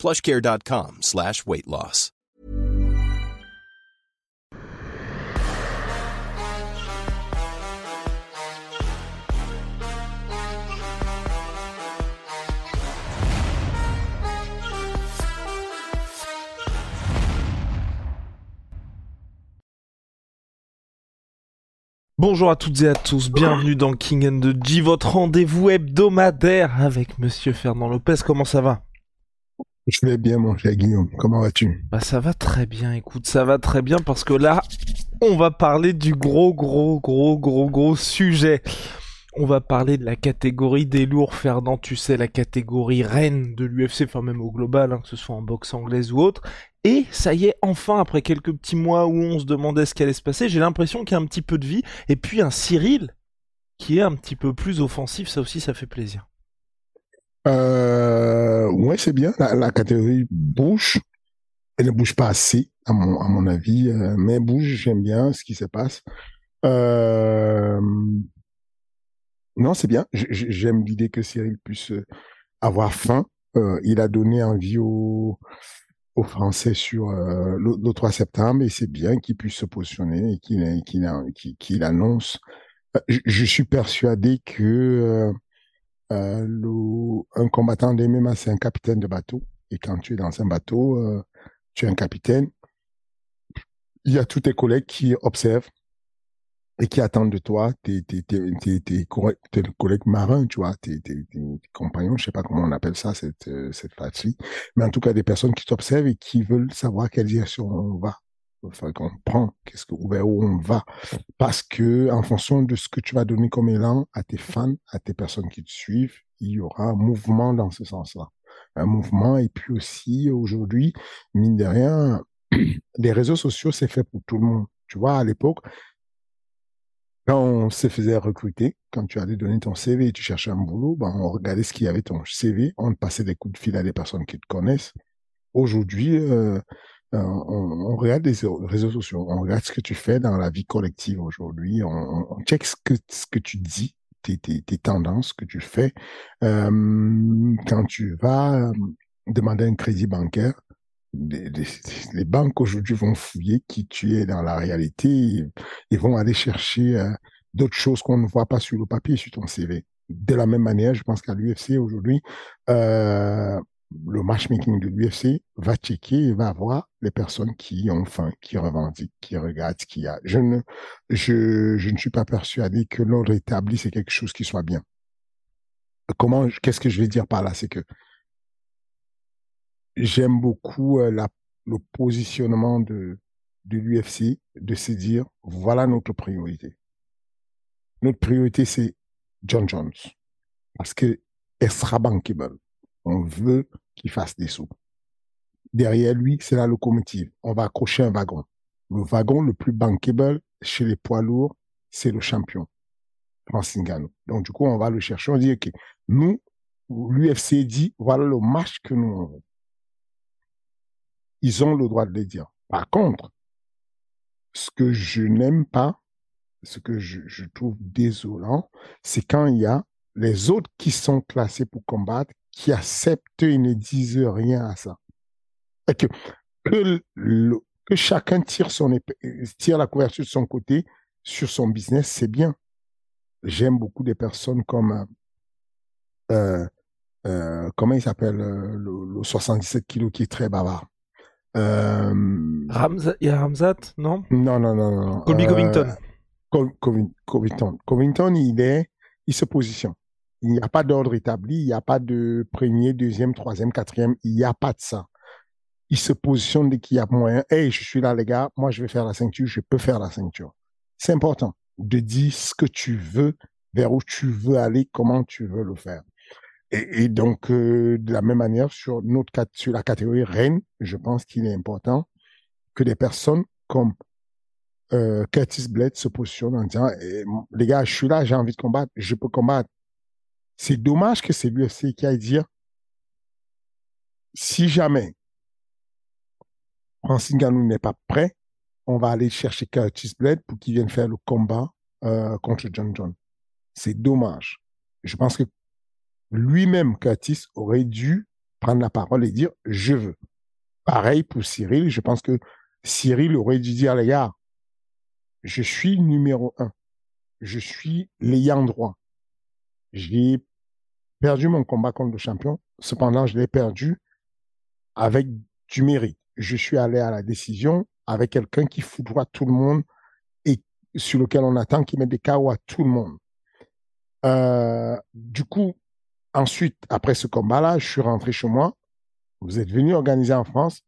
plushcare.com slash weight loss. Bonjour à toutes et à tous, bienvenue dans King and the G, votre rendez-vous hebdomadaire avec Monsieur Fernand Lopez. Comment ça va? Je vais bien, mon cher Guillaume. Comment vas-tu? Bah ça va très bien. Écoute, ça va très bien parce que là, on va parler du gros, gros, gros, gros, gros sujet. On va parler de la catégorie des lourds, Fernand, tu sais, la catégorie reine de l'UFC, enfin même au global, hein, que ce soit en boxe anglaise ou autre. Et ça y est, enfin, après quelques petits mois où on se demandait ce qui allait se passer, j'ai l'impression qu'il y a un petit peu de vie. Et puis un Cyril qui est un petit peu plus offensif, ça aussi, ça fait plaisir. Euh, Ouais, c'est bien. La, la, catégorie bouge. Elle ne bouge pas assez, à mon, à mon avis, euh, mais bouge, j'aime bien ce qui se passe. Euh... Non, c'est bien. J'aime l'idée que Cyril puisse avoir faim. Euh, il a donné envie aux, aux Français sur euh, le, le, 3 septembre et c'est bien qu'il puisse se positionner et qu'il qu'il qu'il annonce. Je, je, suis persuadé que euh, un combattant de MMA, c'est un capitaine de bateau. Et quand tu es dans un bateau, euh, tu es un capitaine. Il y a tous tes collègues qui observent et qui attendent de toi tes, collègues marins, tu vois, tes, compagnons, je sais pas comment on appelle ça, cette, cette fratrie, mais en tout cas des personnes qui t'observent et qui veulent savoir quelle direction on va, enfin qu'on prend, qu'est-ce que, vers où on va, parce que en fonction de ce que tu vas donner comme élan à tes fans, à tes personnes qui te suivent, il y aura un mouvement dans ce sens-là, un mouvement, et puis aussi aujourd'hui, mine de rien, les réseaux sociaux, c'est fait pour tout le monde. Tu vois, à l'époque, quand on se faisait recruter, quand tu allais donner ton CV et tu cherchais un boulot, ben on regardait ce qu'il y avait ton CV, on passait des coups de fil à des personnes qui te connaissent. Aujourd'hui, euh, on, on, regarde les réseaux sociaux, on regarde ce que tu fais dans la vie collective aujourd'hui, on, on check ce que, tu dis, tes, tes, tendances que tu fais. Euh, quand tu vas demander un crédit bancaire, les, banques aujourd'hui vont fouiller qui tu es dans la réalité et vont aller chercher euh, d'autres choses qu'on ne voit pas sur le papier, sur ton CV. De la même manière, je pense qu'à l'UFC aujourd'hui, euh, le matchmaking de l'UFC va checker et va voir les personnes qui ont faim, qui revendiquent, qui regardent y a. Je ne, je, ne suis pas persuadé que l'ordre établi, c'est quelque chose qui soit bien. Comment, qu'est-ce que je vais dire par là? C'est que j'aime beaucoup euh, le positionnement de, l'UFC, de se dire, voilà notre priorité. Notre priorité, c'est John Jones. Parce que elle sera bankable. On veut qu'il fasse des sous. Derrière lui, c'est la locomotive. On va accrocher un wagon. Le wagon le plus bankable chez les poids lourds, c'est le champion, Francis Ngannou. Donc, du coup, on va le chercher. On dit, OK, nous, l'UFC dit, voilà le match que nous on veut ils ont le droit de les dire. Par contre, ce que je n'aime pas, ce que je trouve désolant, c'est quand il y a les autres qui sont classés pour combattre, qui acceptent et ne disent rien à ça. Et que, que, le, que chacun tire, son tire la couverture de son côté sur son business, c'est bien. J'aime beaucoup des personnes comme, euh, euh, comment il s'appelle, le, le 77 kilos qui est très bavard. Euh... Ramza... Il y a Ramzat, non? Non, non, non, non. Colby Covington. Euh, Covington. Covington, il est, il se positionne. Il n'y a pas d'ordre établi, il n'y a pas de premier, deuxième, troisième, quatrième, il n'y a pas de ça. Il se positionne dès qu'il y a moyen. Hey, je suis là, les gars, moi je vais faire la ceinture, je peux faire la ceinture. C'est important de dire ce que tu veux, vers où tu veux aller, comment tu veux le faire. Et, donc, euh, de la même manière, sur, notre, la catégorie reine, je pense qu'il est important que des personnes comme euh, Curtis Blade se positionnent en disant eh, Les gars, je suis là, j'ai envie de combattre, je peux combattre. C'est dommage que c'est l'UFC qui aille dire si jamais Francine Ganou n'est pas prêt, on va aller chercher Curtis Blade pour qu'il vienne faire le combat euh, contre John John. C'est dommage. Je pense que lui-même, Curtis, aurait dû prendre la parole et dire je veux. Pareil pour Cyril. Je pense que Cyril aurait dû dire les gars, je suis numéro un. Je suis l'ayant droit. J'ai perdu mon combat contre le champion. Cependant, je l'ai perdu avec du mérite. Je suis allé à la décision avec quelqu'un qui foudroie tout le monde et sur lequel on attend qu'il mette des KO à tout le monde. Euh, du coup, ensuite, après ce combat-là, je suis rentré chez moi. Vous êtes venu organiser en France.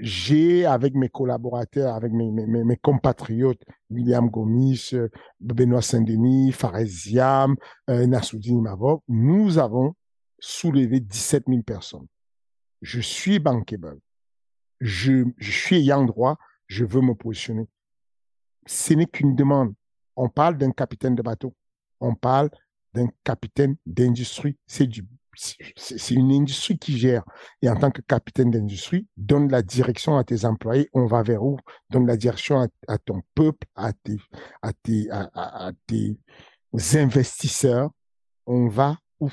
J'ai, avec mes collaborateurs, avec mes, mes, mes compatriotes, William Gomis, euh, Benoît Saint-Denis, Fares Ziam, euh, Nassoudine nous avons soulevé 17 000 personnes. Je suis bankable. Je, je suis ayant droit. Je veux me positionner. Ce n'est qu'une demande. On parle d'un capitaine de bateau. On parle d'un capitaine d'industrie. C'est du c'est une industrie qui gère. Et en tant que capitaine d'industrie, donne la direction à tes employés, on va vers où? Donne la direction à, ton peuple, à tes, à, tes, à, tes investisseurs, on va où?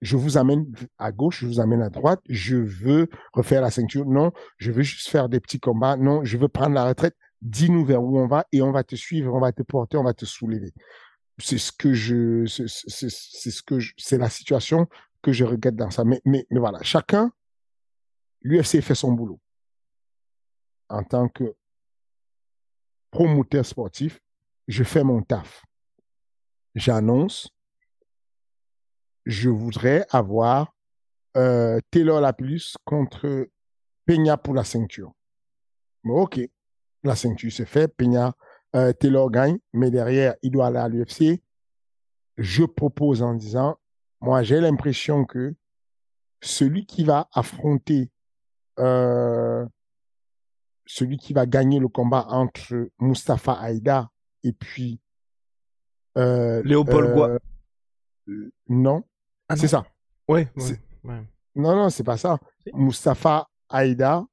Je vous amène à gauche, je vous amène à droite, je veux refaire la ceinture, non, je veux juste faire des petits combats, non, je veux prendre la retraite, dis-nous vers où on va et on va te suivre, on va te porter, on va te soulever c'est ce que je, c'est ce que c'est la situation que je regrette dans ça. Mais, mais, voilà, chacun, l'UFC fait son boulot. En tant que promoteur sportif, je fais mon taf. J'annonce, je voudrais avoir euh, Taylor Lapillus contre Peña pour la ceinture. ok, la ceinture se fait, Peña euh, Taylor gagne, mais derrière, il doit aller à l'UFC. Je propose en disant, moi, j'ai l'impression que celui qui va affronter, euh, celui qui va gagner le combat entre Mustafa Aïda et puis euh, Léopold Goua. Non, ah c'est ça. Ouais, Non, non, c'est pas ça. Mustafa Aïda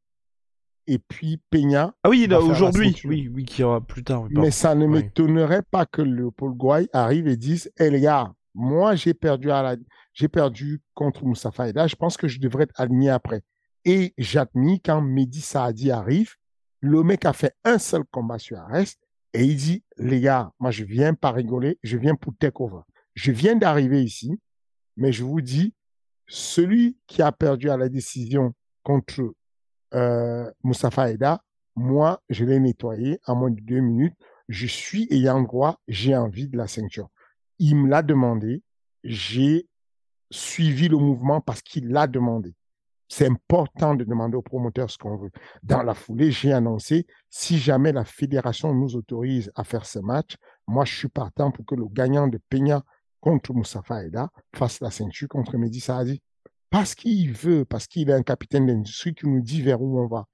et puis Peña. Ah oui, aujourd'hui, oui, oui, qui aura plus tard. Mais ça ne m'étonnerait pas que le Paul Gouaille arrive et dise "Eh les gars, moi j'ai perdu à la... j'ai perdu contre Moussa Faïda, je pense que je devrais être aligné après." Et j'admets quand Mehdi Saadi arrive, le mec a fait un seul combat sur Arès et il dit "Les gars, moi je viens pas rigoler, je viens pour take over. Je viens d'arriver ici, mais je vous dis celui qui a perdu à la décision contre euh, Moustapha moi, je l'ai nettoyé en moins de deux minutes. Je suis ayant droit, j'ai envie de la ceinture. Il me l'a demandé, j'ai suivi le mouvement parce qu'il l'a demandé. C'est important de demander au promoteur ce qu'on veut. Dans la foulée, j'ai annoncé, si jamais la fédération nous autorise à faire ce match, moi, je suis partant pour que le gagnant de Peña contre Moustapha Aida fasse la ceinture contre Mehdi Saadi parce qu'il veut, parce qu'il est un capitaine d'industrie qui nous dit vers où on va.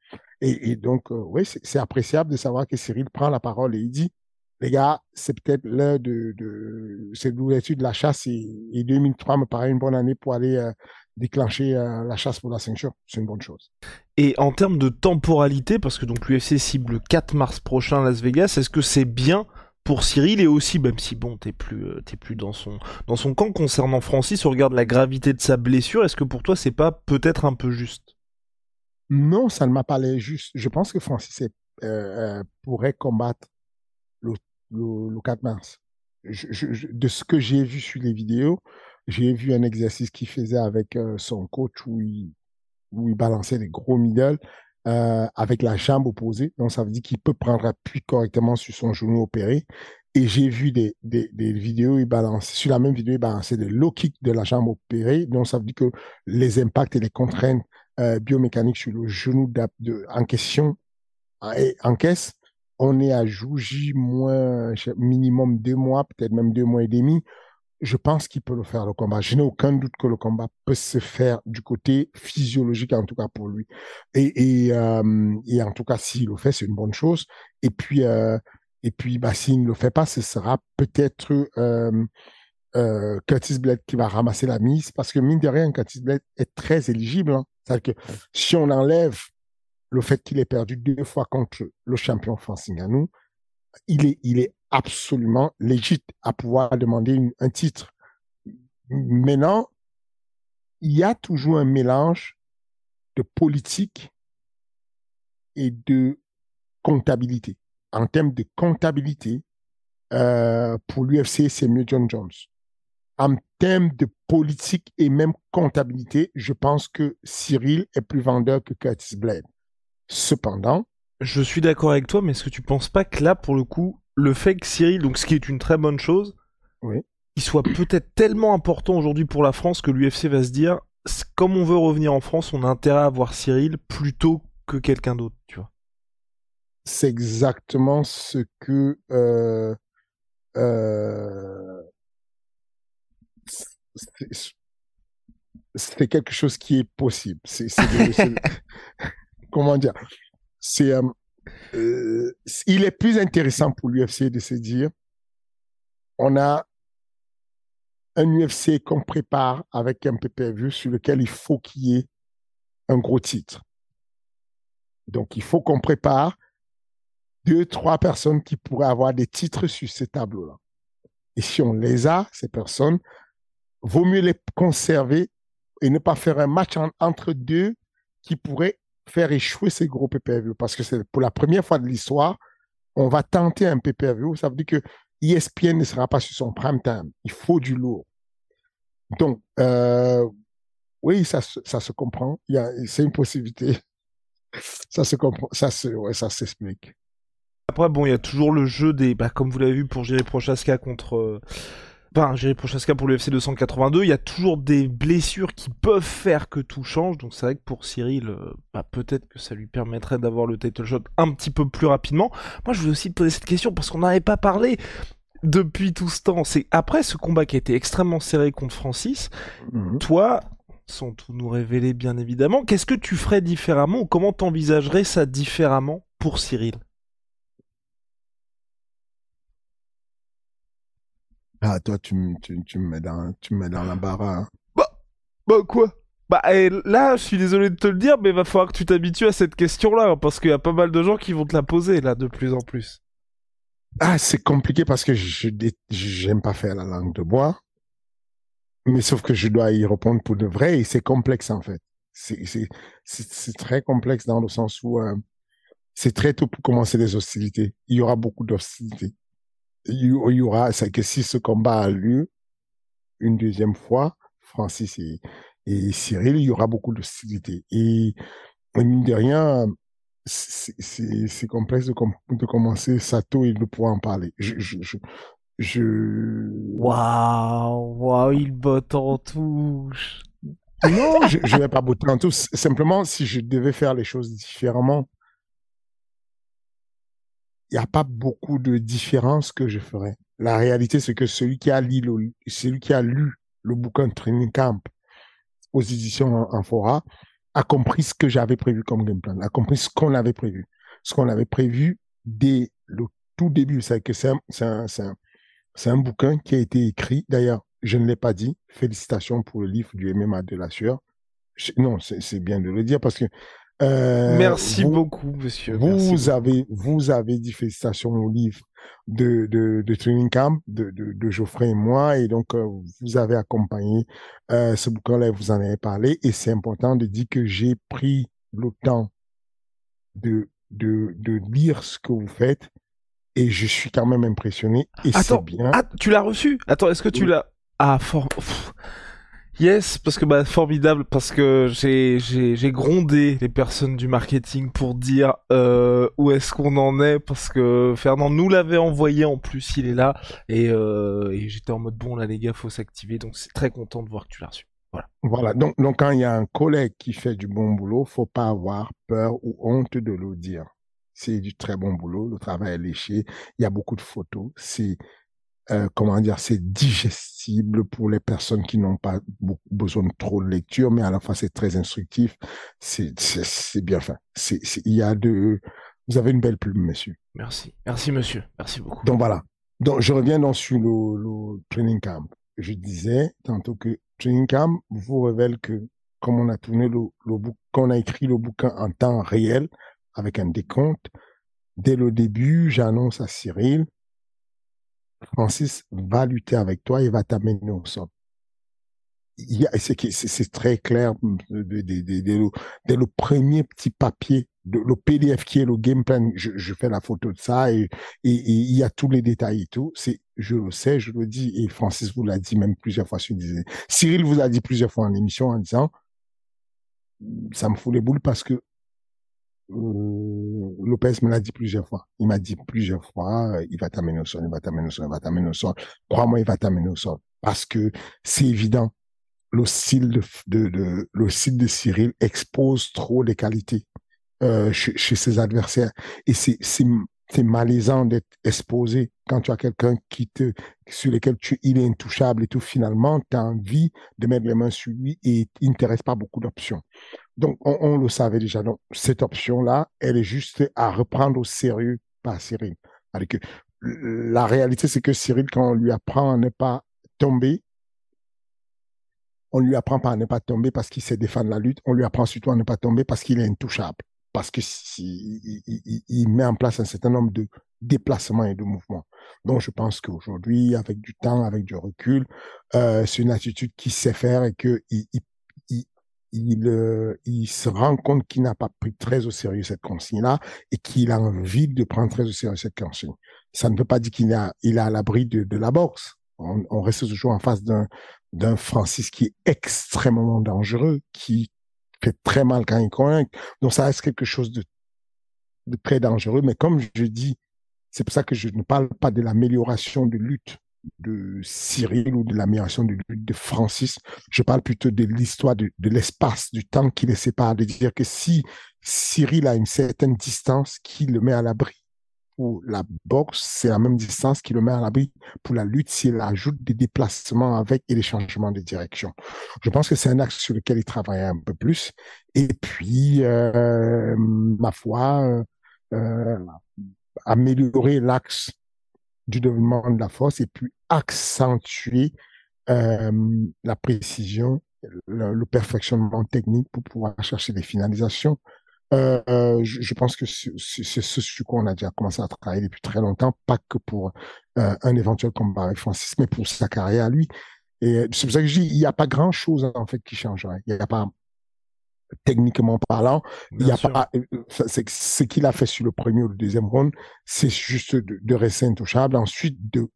Et, donc, euh, oui, c'est appréciable de savoir que Cyril prend la parole et il dit, les gars, c'est peut-être l'heure de, de c'est de la chasse et, 2003 me paraît une bonne année pour aller euh, déclencher euh, la chasse pour la ceinture. C'est une bonne chose. Et en termes de temporalité, parce que donc l'UFC cible le 4 mars prochain à Las Vegas, est-ce que c'est bien pour Cyril et aussi même si bon t'es plus euh, plus dans son dans son camp concernant Francis on regarde la gravité de sa blessure. Est-ce que pour toi c'est pas peut-être un peu juste? Non ça ne m'a pas l'air juste. Je pense que Francis est, euh, euh, pourrait combattre le, le, 4 mars. De ce que j'ai vu sur les vidéos j'ai vu un exercice qu'il faisait avec son coach où il où il balançait des gros middle euh, avec la jambe opposée. Donc, ça veut dire qu'il peut prendre appui correctement sur son genou opéré. Et j'ai vu des, des, vidéos, il balance, sur la même vidéo, il balançait des low kicks de la jambe opérée. Donc, ça veut dire que les impacts et les contraintes euh, biomécaniques sur le genou en question, en caisse, on est à Jouji moins minimum deux mois, peut-être même deux mois et demi. Je pense qu'il peut le faire, le combat. Je n'ai aucun doute que le combat peut se faire du côté physiologique, en tout cas pour lui. Et, et, euh, et en tout cas, s'il le fait, c'est une bonne chose. Et puis, euh, et puis bah, s'il ne le fait pas, ce sera peut-être euh, Curtis Blade qui va ramasser la mise, parce que mine de rien, Curtis Blade est très éligible. Hein. C'est-à-dire que si on enlève le fait qu'il ait perdu deux fois contre le champion Francis Ngannou, il est, il est absolument légitime à pouvoir demander un titre. Maintenant, il y a toujours un mélange de politique et de comptabilité. En termes de comptabilité, euh, pour l'UFC, c'est mieux John Jones. En termes de politique et même comptabilité, je pense que Cyril est plus vendeur que Curtis Blade. Cependant, je suis d'accord avec toi, mais est-ce que tu penses pas que là, pour le coup, le fait que Cyril, donc ce qui est une très bonne chose, il soit peut-être tellement important aujourd'hui pour la France que l'UFC va se dire, comme on veut revenir en France, on a intérêt à voir Cyril plutôt que quelqu'un d'autre, tu vois. C'est exactement ce que euh, euh, c'est quelque chose qui est possible. C'est comment dire? C'est euh, euh, il est plus intéressant pour l'UFC de se dire on a un UFC qu'on prépare avec un PPV sur lequel il faut qu'il y ait un gros titre. Donc, il faut qu'on prépare deux, trois personnes qui pourraient avoir des titres sur ces tableaux-là. Et si on les a, ces personnes, vaut mieux les conserver et ne pas faire un match entre deux qui pourraient faire échouer ces gros PPV parce que c'est pour la première fois de l'histoire, on va tenter un PPV. Ça veut dire que ESPN ne sera pas sur son prime time. Il faut du lourd. Donc, euh, oui, ça, ça se comprend. C'est une possibilité. Ça se comprend. Ça se, ouais, ça s'explique. Après, bon, il y a toujours le jeu des, bah, comme vous l'avez vu pour Jerry Prochaska contre, enfin, Jerry Prochaska pour l'UFC 282, il y a toujours des blessures qui peuvent faire que tout change. Donc c'est vrai que pour Cyril, euh, bah, peut-être que ça lui permettrait d'avoir le title shot un petit peu plus rapidement. Moi, je voulais aussi te poser cette question parce qu'on n'avait pas parlé depuis tout ce temps. C'est après ce combat qui a été extrêmement serré contre Francis. Mhm. Toi, sans tout nous révéler bien évidemment, qu'est-ce que tu ferais différemment ou comment t'envisagerais ça différemment pour Cyril? Ah, toi, tu, tu, tu me mets dans, tu me mets dans l'embarras. Hein. Bah, bah quoi? Bah, là, je suis désolé de te le dire, mais il va falloir que tu t'habitues à cette question-là, hein, parce qu'il y a pas mal de gens qui vont te la poser, là, de plus en plus. Ah, c'est compliqué parce que je j'aime pas faire la langue de bois. Mais sauf que je dois y répondre pour de vrai et c'est complexe, en fait. C'est très complexe dans le sens où euh, c'est très tôt pour commencer les hostilités. Il y aura beaucoup d'hostilités il y aura, c'est que si ce combat a lieu une deuxième fois, Francis et, et Cyril, il y aura beaucoup d'hostilité. Et mine de rien, c'est complexe de, de, commencer Sato et de pouvoir en parler. Je, je, je, je... Waouh, waouh, il botte en touche. Non, je, je vais pas botter en touche. Simplement, si je devais faire les choses différemment, il n'y a pas beaucoup de différence que je ferais. La réalité, c'est que celui qui a lu le, bouquin Training Camp aux éditions Fora a compris ce que j'avais prévu comme game plan, a compris ce qu'on avait prévu. Ce qu'on avait prévu dès le tout début, c'est un, un, bouquin qui a été écrit. D'ailleurs, je ne l'ai pas dit. Félicitations pour le livre du MMA de la sueur. Non, c'est bien de le dire parce que euh, Merci beaucoup, monsieur. Vous avez, vous avez dit félicitations au livre de, de, de Training Camp de, de, de, Geoffrey et moi. Et donc, euh, vous avez accompagné euh, ce bouquin-là, vous en avez parlé. Et c'est important de dire que j'ai pris le temps de, de, de lire ce que vous faites. Et je suis quand même impressionné. Et c'est bien. Ah, tu l'as reçu? Attends, est-ce que tu l'as... Ah, fort... Yes, parce que bah formidable, parce que j'ai j'ai grondé les personnes du marketing pour dire euh, où est-ce qu'on en est, parce que Fernand nous l'avait envoyé en plus, il est là et, euh, et j'étais en mode bon là les gars faut s'activer, donc c'est très content de voir que tu l'as reçu. Voilà. Voilà. Donc donc quand il y a un collègue qui fait du bon boulot, faut pas avoir peur ou honte de le dire. C'est du très bon boulot, le travail est léché, il y a beaucoup de photos, c'est euh, comment dire, c'est digestible pour les personnes qui n'ont pas besoin de trop de lecture, mais à la fois c'est très instructif. C'est bien fait. C'est il y a de, vous avez une belle plume, monsieur. Merci, merci monsieur, merci beaucoup. Donc voilà. Donc je reviens donc sur le, le training camp. Je disais tantôt que training camp vous révèle que comme on a tourné le, le quand on a écrit le bouquin en temps réel avec un décompte, dès le début, j'annonce à Cyril, Francis va lutter avec toi et va t'amener au sol. C'est très clair dès, le premier petit papier, le PDF qui est le game plan, je, je fais la photo de ça et, il y a tous les détails et tout. C'est, je le sais, je le dis et Francis vous l'a dit même plusieurs fois sur Cyril vous a dit plusieurs fois en émission en disant, ça me fout les boules parce que Lopez me l'a dit plusieurs fois. Il m'a dit plusieurs fois, euh, il va t'amener au sol, il va t'amener au sol, il va t'amener au sol. Crois-moi, il va t'amener au sol. Parce que c'est évident, le style de, de, de, le style de Cyril expose trop les qualités euh, chez, chez, ses adversaires. Et c'est, c'est, malaisant d'être exposé quand tu as quelqu'un qui te, sur lequel tu, il est intouchable et tout. Finalement, tu as envie de mettre les mains sur lui et il ne t'intéresse pas beaucoup d'options. Donc, on, le savait déjà. Donc, cette option-là, elle est juste à reprendre au sérieux par Cyril. que la réalité, c'est que Cyril, quand on lui apprend à ne pas tomber, on lui apprend pas à ne pas tomber parce qu'il sait défendre la lutte. On lui apprend surtout à ne pas tomber parce qu'il est intouchable. Parce que il, met en place un certain nombre de déplacements et de mouvements. Donc, je pense qu'aujourd'hui, avec du temps, avec du recul, euh, c'est une attitude qu'il sait faire et qu'il il, il, euh, il se rend compte qu'il n'a pas pris très au sérieux cette consigne-là et qu'il a envie de prendre très au sérieux cette consigne. Ça ne veut pas dire qu'il est à, il est à l'abri de, de la boxe. On, on, reste toujours en face d'un, d'un Francis qui est extrêmement dangereux, qui fait très mal quand il. Donc ça reste quelque chose de, très dangereux. Mais comme je dis, c'est pour ça que je ne parle pas de l'amélioration de lutte de Cyril ou de l'amélioration de, de Francis. Je parle plutôt de l'histoire de, de l'espace, du temps qui les sépare, de dire que si Cyril a une certaine distance qui le met à l'abri pour la boxe, c'est la même distance qui le met à l'abri pour la lutte s'il ajoute des déplacements avec et des changements de direction. Je pense que c'est un axe sur lequel il travaille un peu plus. Et puis, euh, ma foi, euh, améliorer l'axe du développement de la force et puis accentuer euh, la précision, le, perfectionnement technique pour pouvoir chercher des finalisations. Euh, euh je, je, pense que c'est ce sur quoi on a déjà commencé à travailler depuis très longtemps, pas que pour euh, un éventuel combat avec Francis, mais pour sa carrière à lui. Et c'est pour ça que je dis, il n'y a pas grand chose en fait qui changerait. Il n'y a pas techniquement parlant, il y a pas, euh, c'est ce qu'il a fait sur le premier ou le deuxième round, c'est juste de, de, rester intouchable, ensuite de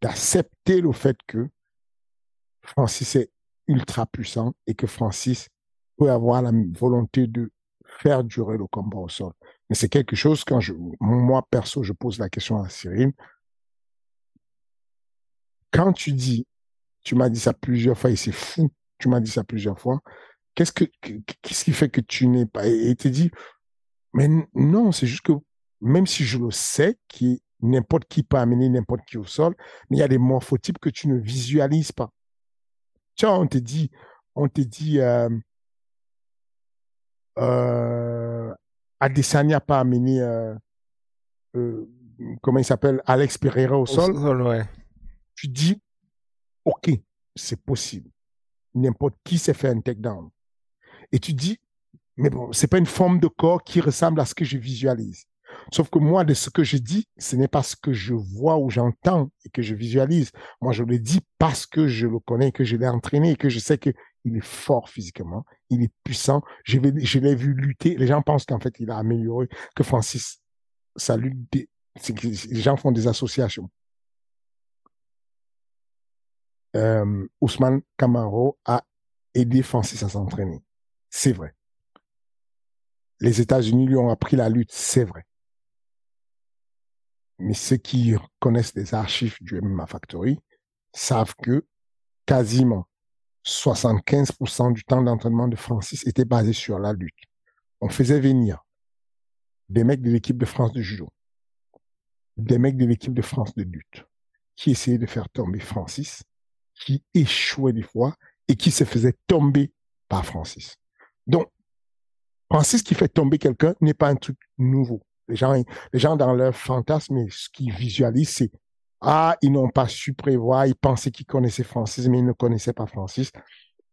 d'accepter le fait que Francis est ultra puissant et que Francis peut avoir la volonté de faire durer le combat au sol. Mais c'est quelque chose quand je, moi perso, je pose la question à Cyril. Quand tu dis, tu m'as dit ça plusieurs fois et c'est fou, tu m'as dit ça plusieurs fois, qu'est-ce que qui fait que tu n'es pas et te dit mais non c'est juste que même si je le sais qui n'importe qui peut amener n'importe qui au sol mais il y a des morphotypes que tu ne visualises pas tu vois on te dit on te dit euh, euh, Adesanya pas amené euh, euh, comment il s'appelle Alex Pereira au, sol, sol ouais. tu dis ok c'est possible n'importe qui s'est fait un takedown et tu dis, mais bon, c'est pas une forme de corps qui ressemble à ce que je visualise. Sauf que moi, de ce que je dis, ce n'est pas ce que je vois ou j'entends et que je visualise. Moi, je le dis parce que je le connais, que je l'ai entraîné et que je sais que il est fort physiquement, il est puissant. Je, l'ai vu lutter. Les gens pensent qu'en fait, il a amélioré, que Francis, ça lutte, les gens font des associations. Euh, Ousmane Camaro a aidé Francis à s'entraîner. C'est vrai. Les États-Unis lui ont appris la lutte, c'est vrai. Mais ceux qui connaissent les archives du MMA Factory savent que quasiment 75% du temps d'entraînement de Francis était basé sur la lutte. On faisait venir des mecs de l'équipe de France de judo, des mecs de l'équipe de France de lutte, qui essayait de faire tomber Francis, qui échouait des fois et qui se faisait tomber par Francis. Donc, Francis qui fait tomber quelqu'un n'est pas un truc nouveau. Les gens, les gens dans leur fantasme, ce qu'ils visualisent, c'est ah, ils n'ont pas su prévoir, ils pensaient qu'ils connaissaient Francis, mais ils ne connaissaient pas Francis.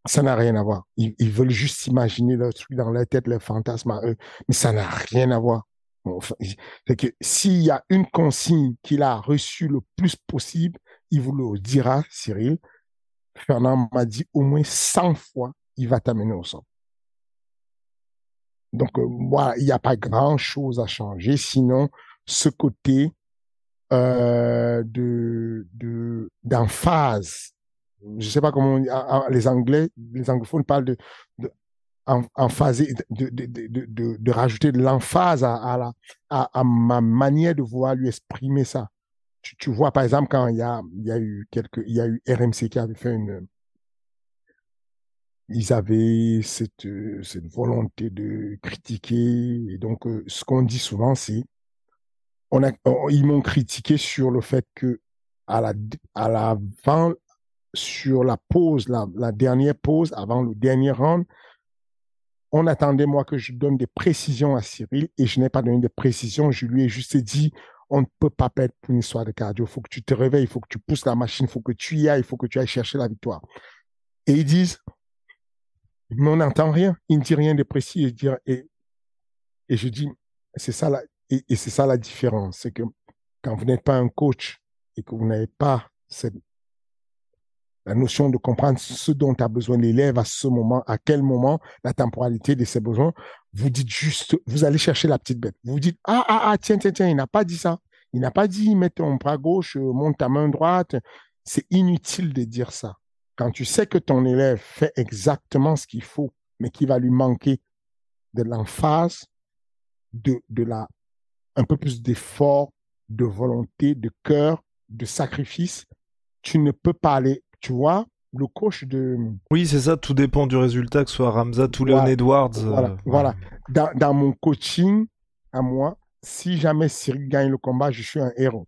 Ça n'a rien à voir. Ils, veulent juste imaginer leur truc dans leur tête, leur fantasme à eux, mais ça n'a rien à voir. c'est que s'il y a une consigne qu'il a reçue le plus possible, il vous le dira, Cyril. Fernand m'a dit au moins 100 fois, il va t'amener au. Donc, euh, voilà, il n'y a pas grand-chose à changer, sinon ce côté euh, de de d'emphase. Je sais pas comment on les Anglais, les anglophones parlent de, de en, de, de, de, de, rajouter de l'emphase à, à, la, à, à, ma manière de voir lui exprimer ça. Tu, tu vois, par exemple, quand il y a, il y a eu quelques, il y a eu RMC qui avait fait une, ils avaient cette, cette volonté de critiquer. Et donc, euh, ce qu'on dit souvent, c'est on a, ils m'ont critiqué sur le fait que à la, à la fin, sur la pause, la, dernière pause avant le dernier round, on attendait moi que je donne des précisions à Cyril et je n'ai pas donné de précisions. Je lui ai juste dit, on ne peut pas perdre pour une histoire de cardio. Il faut que tu te réveilles, il faut que tu pousses la machine, il faut que tu y ailles, il faut que tu ailles chercher la victoire. Et ils disent, mais on n'entend rien. Il ne dit rien de précis. Et je dis, c'est ça la, et, et c'est ça la différence, c'est que quand vous n'êtes pas un coach et que vous n'avez pas cette, la notion de comprendre ce dont a besoin l'élève à ce moment, à quel moment, la temporalité de ses besoins, vous dites juste, vous allez chercher la petite bête. Vous dites, ah, ah, ah, tiens, tiens, tiens, il n'a pas dit ça. Il n'a pas dit, mets ton bras gauche, monte ta main droite. C'est inutile de dire ça. Quand tu sais que ton élève fait exactement ce qu'il faut, mais qu'il va lui manquer de l'emphase, de, de la un peu plus d'effort, de volonté, de cœur, de sacrifice, tu ne peux pas aller. Tu vois, le coach de. Oui, c'est ça, tout dépend du résultat, que ce soit Ramza ou Leon Edwards. Voilà. Euh, voilà. Dans, dans, mon coaching, à moi, si jamais Cyril gagne le combat, je suis un héros.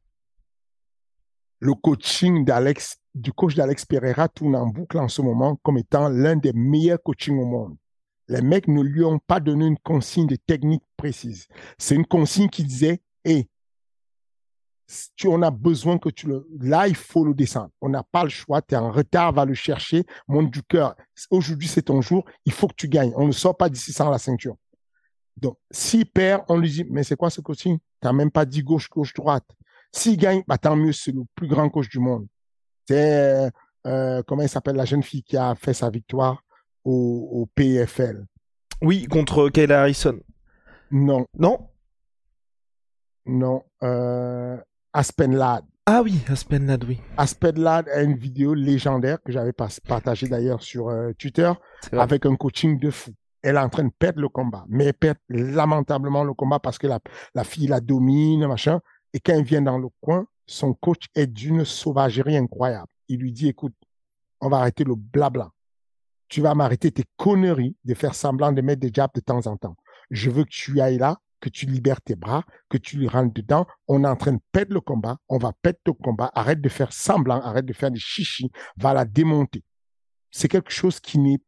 Le coaching d'Alex, du coach d'Alex Pereira tourne en boucle en ce moment comme étant l'un des meilleurs coachings au monde les mecs ne lui ont pas donné une consigne de technique précise. C'est une consigne qui disait, hé, tu on a besoin que tu le, là, il faut le descendre. On n'a pas le choix. Tu es en retard, va le chercher. Monte du cœur. Aujourd'hui, c'est ton jour. Il faut que tu gagnes. On ne sort pas d'ici sans la ceinture. Donc, s'il perd, on lui dit, mais c'est quoi ce coaching? Tu même pas dit gauche, gauche, droite. S'il gagne, bah, tant mieux, c'est le plus grand coach du monde. C'est, euh, comment il s'appelle la jeune fille qui a fait sa victoire? Au, PFL. Oui, contre Kayla Harrison. Non. Non? Non. Euh, Aspen Lad. Ah oui, Aspen Lad, oui. Aspen Lad a une vidéo légendaire que j'avais partagée d'ailleurs sur euh, Twitter avec un coaching de fou. Elle est en train de perdre le combat, mais elle perd lamentablement le combat parce que la, la fille la domine, machin. Et quand elle vient dans le coin, son coach est d'une sauvagerie incroyable. Il lui dit, écoute, on va arrêter le blabla tu vas m'arrêter tes conneries de faire semblant de mettre des jabs de temps en temps. Je veux que tu ailles là, que tu libères tes bras, que tu lui rentres dedans. On est en train de perdre le combat. On va perdre le combat. Arrête de faire semblant. Arrête de faire des chichis. Va la démonter. C'est quelque chose qui n'est,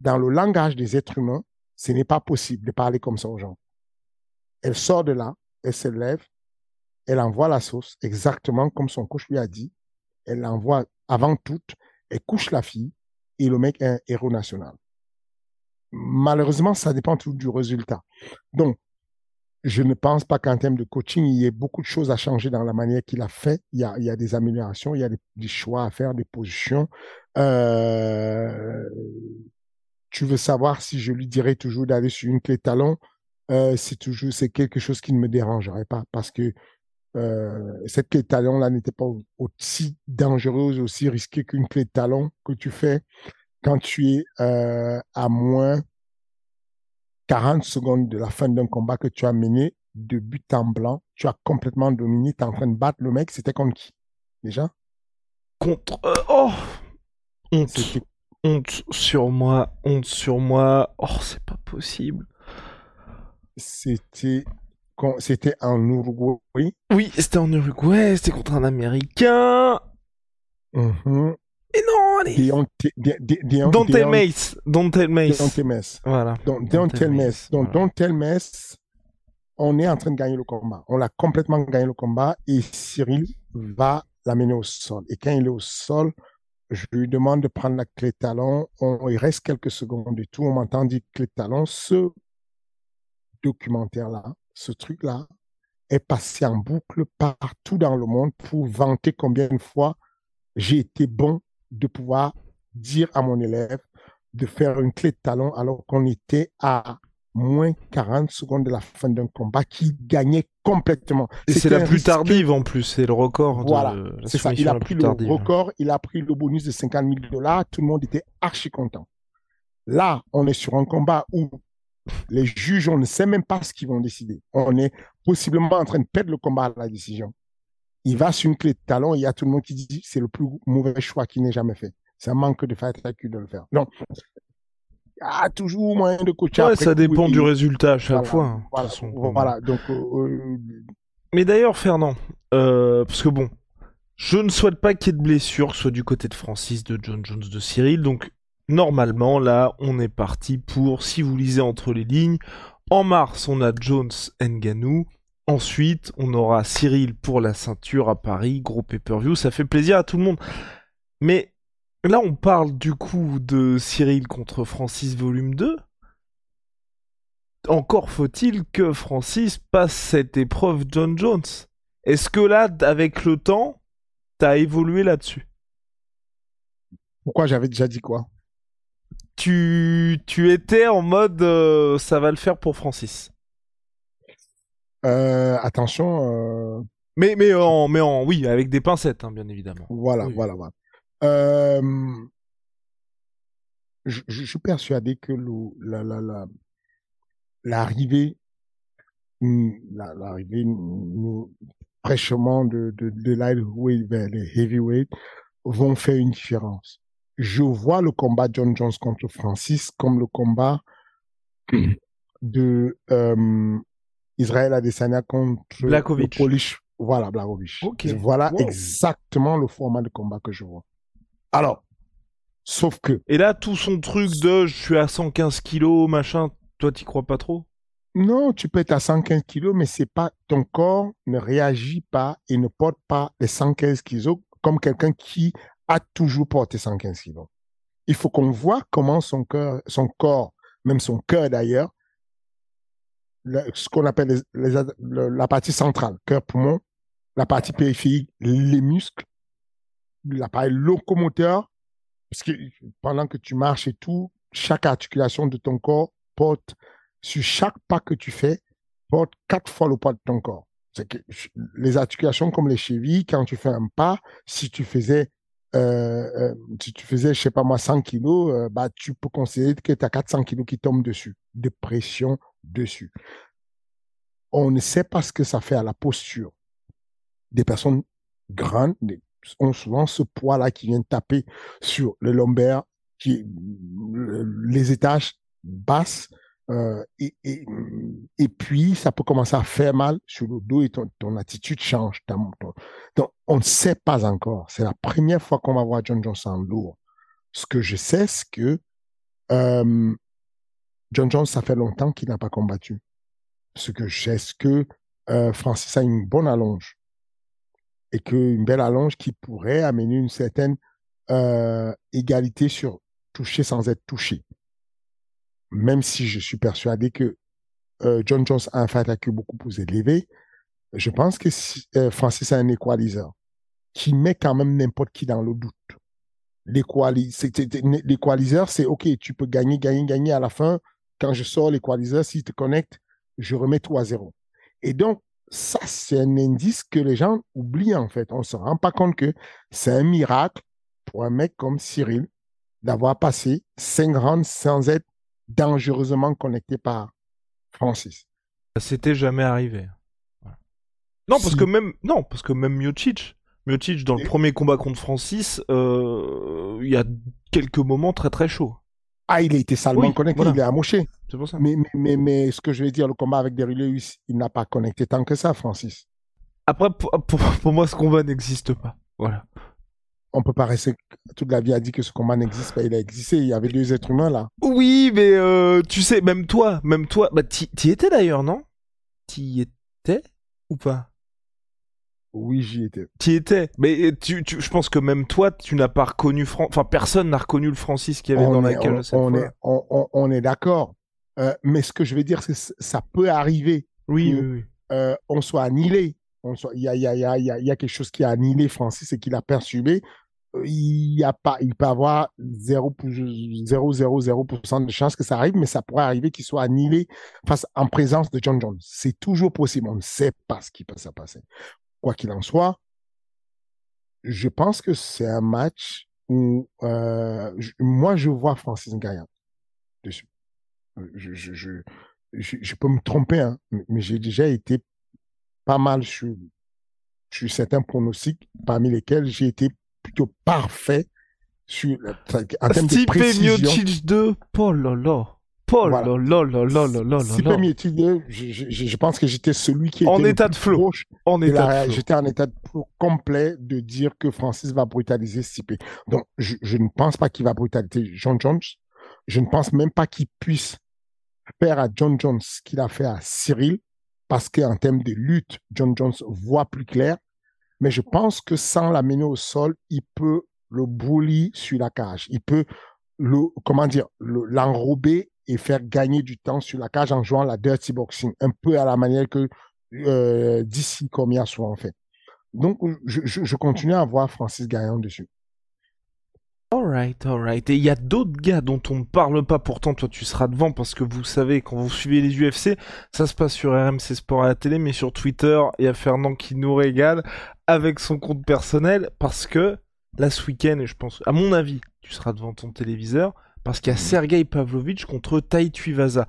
dans le langage des êtres humains, ce n'est pas possible de parler comme ça aux gens. Elle sort de là. Elle se lève. Elle envoie la sauce exactement comme son coach lui a dit. Elle l'envoie avant tout. Elle couche la fille et le mec est un héros national. Malheureusement, ça dépend tout du résultat. Donc, je ne pense pas qu'en termes de coaching, il y ait beaucoup de choses à changer dans la manière qu'il a fait. Il y a, il y a des améliorations, il y a des, choix à faire, des positions. Euh, tu veux savoir si je lui dirais toujours d'aller sur une clé talon, euh, c'est toujours c'est quelque chose qui ne me dérangerait pas parce que euh, cette clé de talon là n'était pas aussi dangereuse, aussi risquée qu'une clé de talon que tu fais quand tu es euh, à moins 40 secondes de la fin d'un combat que tu as mené de but en blanc, tu as complètement dominé, tu es en train de battre le mec, c'était contre qui déjà? Contre... Euh, oh Honte. Honte sur moi, honte sur moi. Oh, c'est pas possible. C'était c'était en Uruguay. Oui, c'était en Uruguay, c'était contre un Américain. Mhm. Et non, allez. Deon- Mace. Don't tell Mace. Deontay Mace. Voilà. Donc, Tell Mace. Donc, Mace, on est en train de gagner le combat. On l'a complètement gagné le combat et Cyril va l'amener au sol. Et quand il est au sol, je lui demande de prendre la clé de talon. On, il reste quelques secondes et tout. On m'entend dire clé de talon. Ce documentaire-là, ce truc-là, est passé en boucle partout dans le monde pour vanter combien de fois j'ai été bon de pouvoir dire à mon élève de faire une clé de talon alors qu'on était à moins 40 secondes de la fin d'un combat qui gagnait complètement. Et c'est la plus risque- tardive en plus. C'est le record. de Voilà, C'est ça, il a la pris le tardive. record, il a pris le bonus de 50 000 dollars, tout le monde était archi content. Là, on est sur un combat où les juges, on ne sait même pas ce qu'ils vont décider. On est possiblement en train de perdre le combat à la décision. Il va sur une clé de talon et il y a tout le monde qui dit c'est le plus mauvais choix qu'il n'ait jamais fait. Un manque de fight IQ de le faire. Donc, il y a toujours moyen de coacher. Ouais, après ça dépend du résultat à chaque voilà, fois. hein, Voilà, façon. voilà. donc euh, euh, Mais d'ailleurs, Fernand, euh, parce que bon, je ne souhaite pas qu'il y ait de blessures, que ce soit du côté de Francis, de John Jones, de Cyril. Donc, normalement, là, on est parti pour, si vous lisez entre les lignes, en mars, on a Jones Nganou. Ensuite, on aura Cyril pour la ceinture à Paris, gros pay-per-view. Ça fait plaisir à tout le monde. Mais là, on parle du coup de Cyril contre Francis volume 2. Encore faut-il que Francis passe cette épreuve John Jones. Est-ce que là, avec le temps, t'as évolué là-dessus? Pourquoi j'avais déjà dit quoi? Tu, tu étais en mode euh, ça va le faire pour Francis. Euh, Attention, euh, Mais, mais, en, mais en, oui, avec des pincettes, hein, bien évidemment. Voilà, Oui. voilà, voilà. Je, je suis persuadé que le, la, la, la, l'arrivée, hum, la, l'arrivée hum, fraîchement de, de, de lightweight vers les heavyweight vont faire une différence. Je vois le combat John Jones contre Francis comme le combat de euh, Israël Adesanya contre Blachowicz. le Polish. Voilà, Blachowicz. Ok. Voilà Wow. exactement le format de combat que je vois. Alors, sauf que, Et là, tout son truc de je suis à 115 kilos, machin, toi t'y crois pas trop? Non, tu peux être à 115 kilos, mais c'est pas, ton corps ne réagit pas et ne porte pas les 115 kilos comme quelqu'un qui a toujours porté 115 kilos. Il faut qu'on voit comment son son corps, même son cœur d'ailleurs, le- ce qu'on appelle la partie centrale, cœur, poumon, la partie périphérique, les muscles, l'appareil locomoteur, parce que pendant que tu marches et tout, chaque articulation de ton corps porte, sur chaque pas que tu fais, porte quatre fois le poids de ton corps. Les articulations comme les chevilles, quand tu fais un pas, si tu faisais, euh, euh, si tu faisais, je sais pas moi, 100 kilos, euh, bah, tu peux considérer que tu as 400 kilos qui tombent dessus, de pression dessus. On ne sait pas ce que ça fait à la posture. Des personnes grandes des- ont souvent ce poids-là qui vient taper sur le lombaire, qui, les étages basses, euh, et, et, puis, ça peut commencer à faire mal sur le dos et ton, attitude change. donc, on ne sait pas encore. C'est la première fois qu'on va voir John Jones en lourd. Ce que je sais, c'est que euh, John Jones, ça fait longtemps qu'il n'a pas combattu. Ce que je sais, c'est que euh, Francis a une bonne allonge. Et qu'une belle allonge qui pourrait amener une certaine euh, égalité sur toucher sans être touché même si je suis persuadé que euh, John Jones a un fight IQ beaucoup plus élevé, je pense que euh, Francis a un equalizer qui met quand même n'importe qui dans le doute. L'équali- c'est- OK, tu peux gagner, gagner, gagner à la fin. Quand je sors l'équalizer, s'il te connecte, je remets tout à zéro. Et donc, ça, c'est un indice que les gens oublient en fait. On ne se rend pas compte que c'est un miracle pour un mec comme Cyril d'avoir passé cinq rounds sans être dangereusement connecté par Francis. Ça s'était jamais arrivé. Voilà. Non, parce que même, non, parce que même Miocic, Miocic dans le premier combat contre Francis, euh, il y a quelques moments très très chauds. Ah, il a été salement Oui, connecté, voilà. il est amoché. C'est pour ça. Mais, mais, mais, mais ce que je veux dire, le combat avec Derry Lewis, il n'a pas connecté tant que ça, Francis. Après, pour, pour, pour moi, ce combat n'existe pas. Voilà. On peut pas rester toute la vie à dire que ce combat n'existe pas. Il a existé. Il y avait deux êtres humains là. Oui, mais euh, tu sais, même toi, même toi, bah t'y étais d'ailleurs, non? T'y étais ou pas? Oui, j'y étais. T'y étais. Mais tu, tu, je pense que même toi, tu n'as pas reconnu Fran... Enfin, personne n'a reconnu le Francis qu'il y avait on dans la est, cage on, est, on, est d'accord. Euh, mais ce que je veux dire, c'est que ça peut arriver. Oui, que- oui, oui. euh, on soit annihilé. Soit, il y a, y a, y a, y a quelque chose qui a annihilé Francis et qui l'a perturbé. Il y a pas, il peut avoir 0, pour- 0,00% de chance que ça arrive, mais ça pourrait arriver qu'il soit annihilé face en présence de John Jones. C'est toujours possible. On ne sait pas ce qui peut se passer. Quoi qu'il en soit, je pense que c'est un match où euh, moi je vois Francis gagnant dessus. Je, je, je, je, peux me tromper, hein, mais j'ai déjà été pas mal sur, sur certains pronostics, parmi lesquels j'ai été plutôt parfait sur la- en termes de précision. Miocic 2, oh là là. Là Voilà. là là là là là là Stipe. Miocic, je, je, je je pense que j'étais celui qui était En le état flow. En de flow. j'étais en état de flow complet de dire que Francis va brutaliser Stipe. Donc, je, je ne pense pas qu'il va brutaliser John Jones. Je ne pense même pas qu'il puisse faire à John Jones ce qu'il a fait à Cyril, parce qu'en termes de lutte, John Jones voit plus clair. Mais je pense que sans l'amener au sol, il peut le bully sur la cage. Il peut le, comment dire, le- l'enrober et faire gagner du temps sur la cage en jouant la dirty boxing, un peu à la manière que euh, d'ici comme il a souvent fait. Donc, je, je, je continue à voir Francis Gaillon dessus. Alright, alright. Et il y a d'autres gars dont on ne parle pas, pourtant toi tu seras devant parce que vous savez, quand vous suivez les UFC, ça se passe sur RMC Sport à la télé, mais sur Twitter, il y a Fernand qui nous régale avec son compte personnel parce que là ce week-end, et je pense, à mon avis, tu seras devant ton téléviseur parce qu'il y a Sergei Pavlovich contre Tai Tuivasa.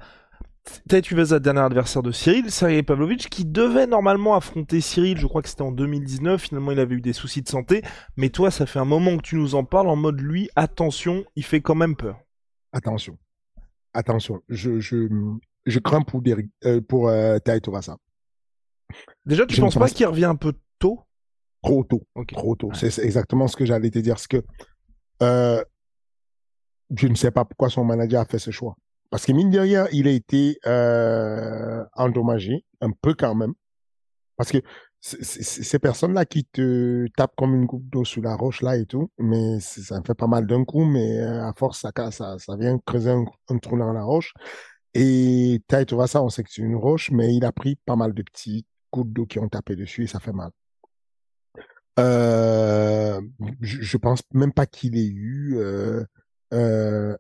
Tai Tuivasa, dernier adversaire de Cyril, Sergei Pavlovich qui devait normalement affronter Cyril, je crois que c'était en 2019, finalement il avait eu des soucis de santé, mais toi ça fait un moment que tu nous en parles en mode lui, attention, il fait quand même peur. Attention. Attention. Je, je, je crains pour, Derrick- euh, pour euh. Déjà, tu Je ne penses pas qu'il revient un peu tôt? Trop tôt. Trop tôt. Ouais. C'est exactement ce que j'allais te dire. Que euh, je ne sais pas pourquoi son manager a fait ce choix. Parce que mine de rien, il a été euh, endommagé, un peu quand même. Parce que ces personnes-là qui te tapent comme une goutte d'eau sous la roche là et tout, mais ça me fait pas mal d'un coup, mais euh, à force, ça, ça, ça vient creuser un, un trou dans la roche. Et tu vois ça, on sait que c'est une roche, mais il a pris pas mal de petites gouttes d'eau qui ont tapé dessus et ça fait mal. Euh, je, je pense même pas qu'il ait eu euh, euh,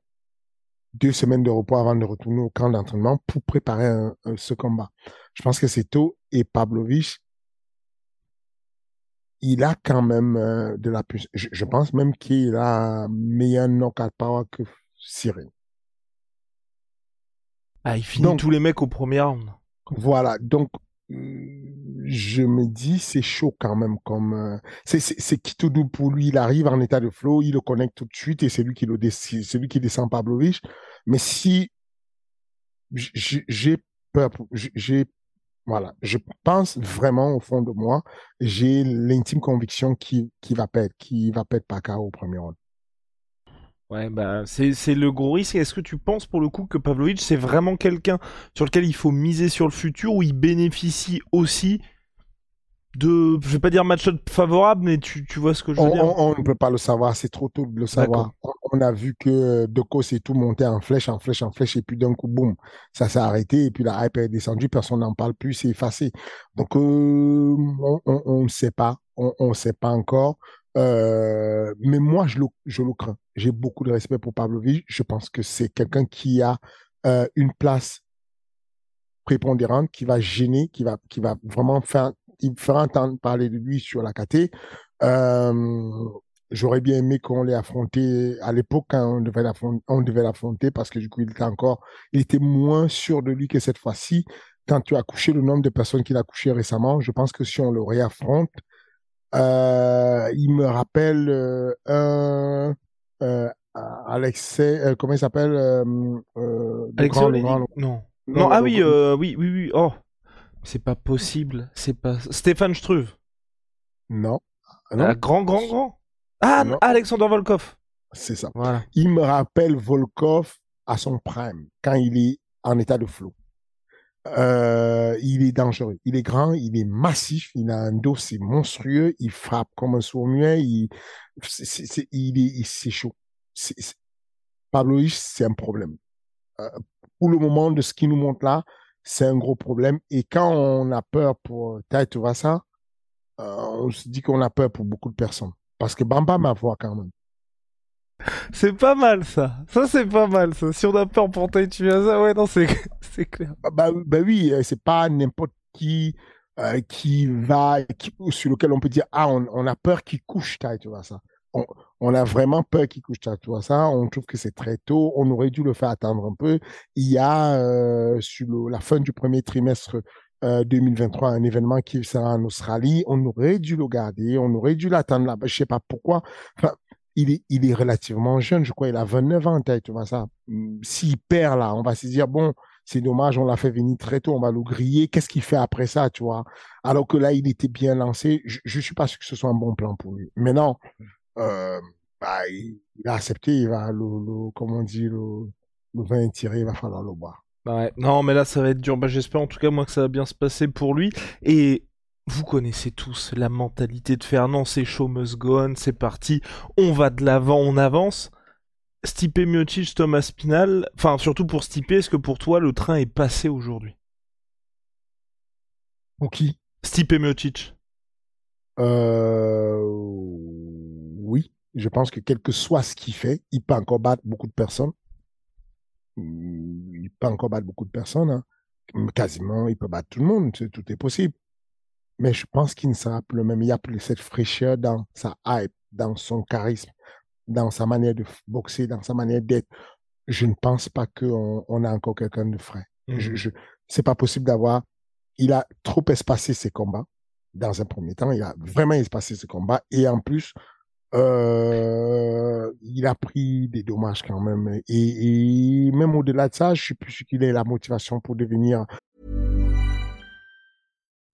deux semaines de repos avant de retourner au camp d'entraînement pour préparer un- un- ce combat. Je pense que c'est tôt et Pavlovich, il a quand même euh, de la puissance. Je, je pense même qu'il a meilleur knockout power que Cyril. Ah, il finit Donc- tous les mecs au premier round. Voilà, donc je me dis c'est chaud quand même comme euh, c'est doux pour lui, il arrive en état de flow, il le connecte tout de suite et c'est lui qui le décide, c'est lui qui descend Pavlovich. Mais si j'ai peur, j'ai voilà, je pense vraiment au fond de moi, j'ai l'intime conviction qu'il qui va perdre, qu'il va perdre Pacquiao au premier round. Ouais, bah, c'est c'est le gros risque. Est-ce que tu penses pour le coup que Pavlovic, c'est vraiment quelqu'un sur lequel il faut miser sur le futur ou il bénéficie aussi de, je vais pas dire match-up favorable, mais tu, tu vois ce que je veux On, dire? on- ne peut pas le savoir, c'est trop tôt de le savoir. On, on a vu que euh, Decaux et tout montait en flèche, en flèche, en flèche, et puis d'un coup, boum, ça s'est arrêté, et puis la hype est descendue, personne n'en parle plus, c'est effacé. Donc, euh, on ne sait pas, on ne sait pas encore. Euh, mais moi, je le, crains. J'ai beaucoup de respect pour Pavlovich. Je pense que c'est quelqu'un qui a euh, une place prépondérante, qui va gêner, qui va, vraiment faire, entendre parler de lui sur la KT. Euh, J'aurais bien aimé qu'on l'ait affronté à l'époque quand on devait l'affronter, on devait l'affronter parce que du coup il était encore, il était moins sûr de lui que cette fois-ci. Quand tu as couché le nombre de personnes qu'il a couché récemment, je pense que si on le réaffronte, euh, il me rappelle euh, un euh, Alexei, euh, comment il s'appelle le Alexis grand- grand- Non. non, Non, ah oui, oui, oui, oui. Oh, c'est pas possible. C'est pas Stéphane Struve. non, Ah non, Ah, grand, grand, grand. Ah, Alexander Volkov. C'est ça. Il me rappelle Volkov à son prime, quand il est en état de flow. Euh, il est dangereux. Il est grand, il est massif, il a un dos, c'est monstrueux, il frappe comme un sourd-muet, il, c'est, il est, c'est chaud. C'est, Pablo c'est un problème. Euh, pour le moment, de ce qu'il nous montre là, c'est un gros problème. Et quand on a peur pour vois ça, euh, on se dit qu'on a peur pour beaucoup de personnes. Parce que Bamba m'a voix quand même. C'est pas mal ça. Ça c'est pas mal ça. Si on a peur pour tu vois ça, ouais non c'est c'est clair. Bah, bah, bah oui, euh, c'est pas n'importe qui euh, qui va sur lequel on peut dire ah on, a peur qu'il couche tu vois ça. On, on, a vraiment peur qu'il couche tu vois ça. On trouve que c'est très tôt. On aurait dû le faire attendre un peu. Il y a euh, sur la fin du premier trimestre 2023 un événement qui sera en Australie. On aurait dû le garder. On aurait dû l'attendre là. Je sais pas pourquoi. Enfin, il est, il est relativement jeune, je crois, il a 29 ans, tu vois ça. S'il perd là, on va se dire, bon, c'est dommage, on l'a fait venir très tôt, on va le griller, qu'est-ce qu'il fait après ça, tu vois? Alors que là, il était bien lancé, je, ne suis pas sûr que ce soit un bon plan pour lui. Maintenant, euh, bah, il, a accepté, il va, le, comme on dit, le, le vin est tiré, il va falloir le boire. Bah ouais. Non, mais là, ça va être dur. Bah, j'espère en tout cas, moi, que ça va bien se passer pour lui. Et vous connaissez tous la mentalité de non, c'est show must go on, c'est parti, on va de l'avant, on avance. Stipe Miocic, Thomas Spinal, enfin surtout pour Stipe, est-ce que pour toi le train est passé aujourd'hui? Pour qui? Stipe Miocic. Euh... Oui, je pense que quel que soit ce qu'il fait, il peut encore battre beaucoup de personnes. Il peut encore battre beaucoup de personnes. Hein. Quasiment, il peut battre tout le monde, tout est possible mais je pense qu'il ne sera plus le même. Il y a plus cette fraîcheur dans sa hype, dans son charisme, dans sa manière de boxer, dans sa manière d'être. Je ne pense pas qu'on on a encore quelqu'un de frais. Je, je c'est pas possible d'avoir. Il a trop espacé ses combats dans un premier temps. Il a vraiment espacé ses combats et en plus, euh, il a pris des dommages quand même. Et, et même au-delà de ça, je suis plus sûr qu'il ait la motivation pour devenir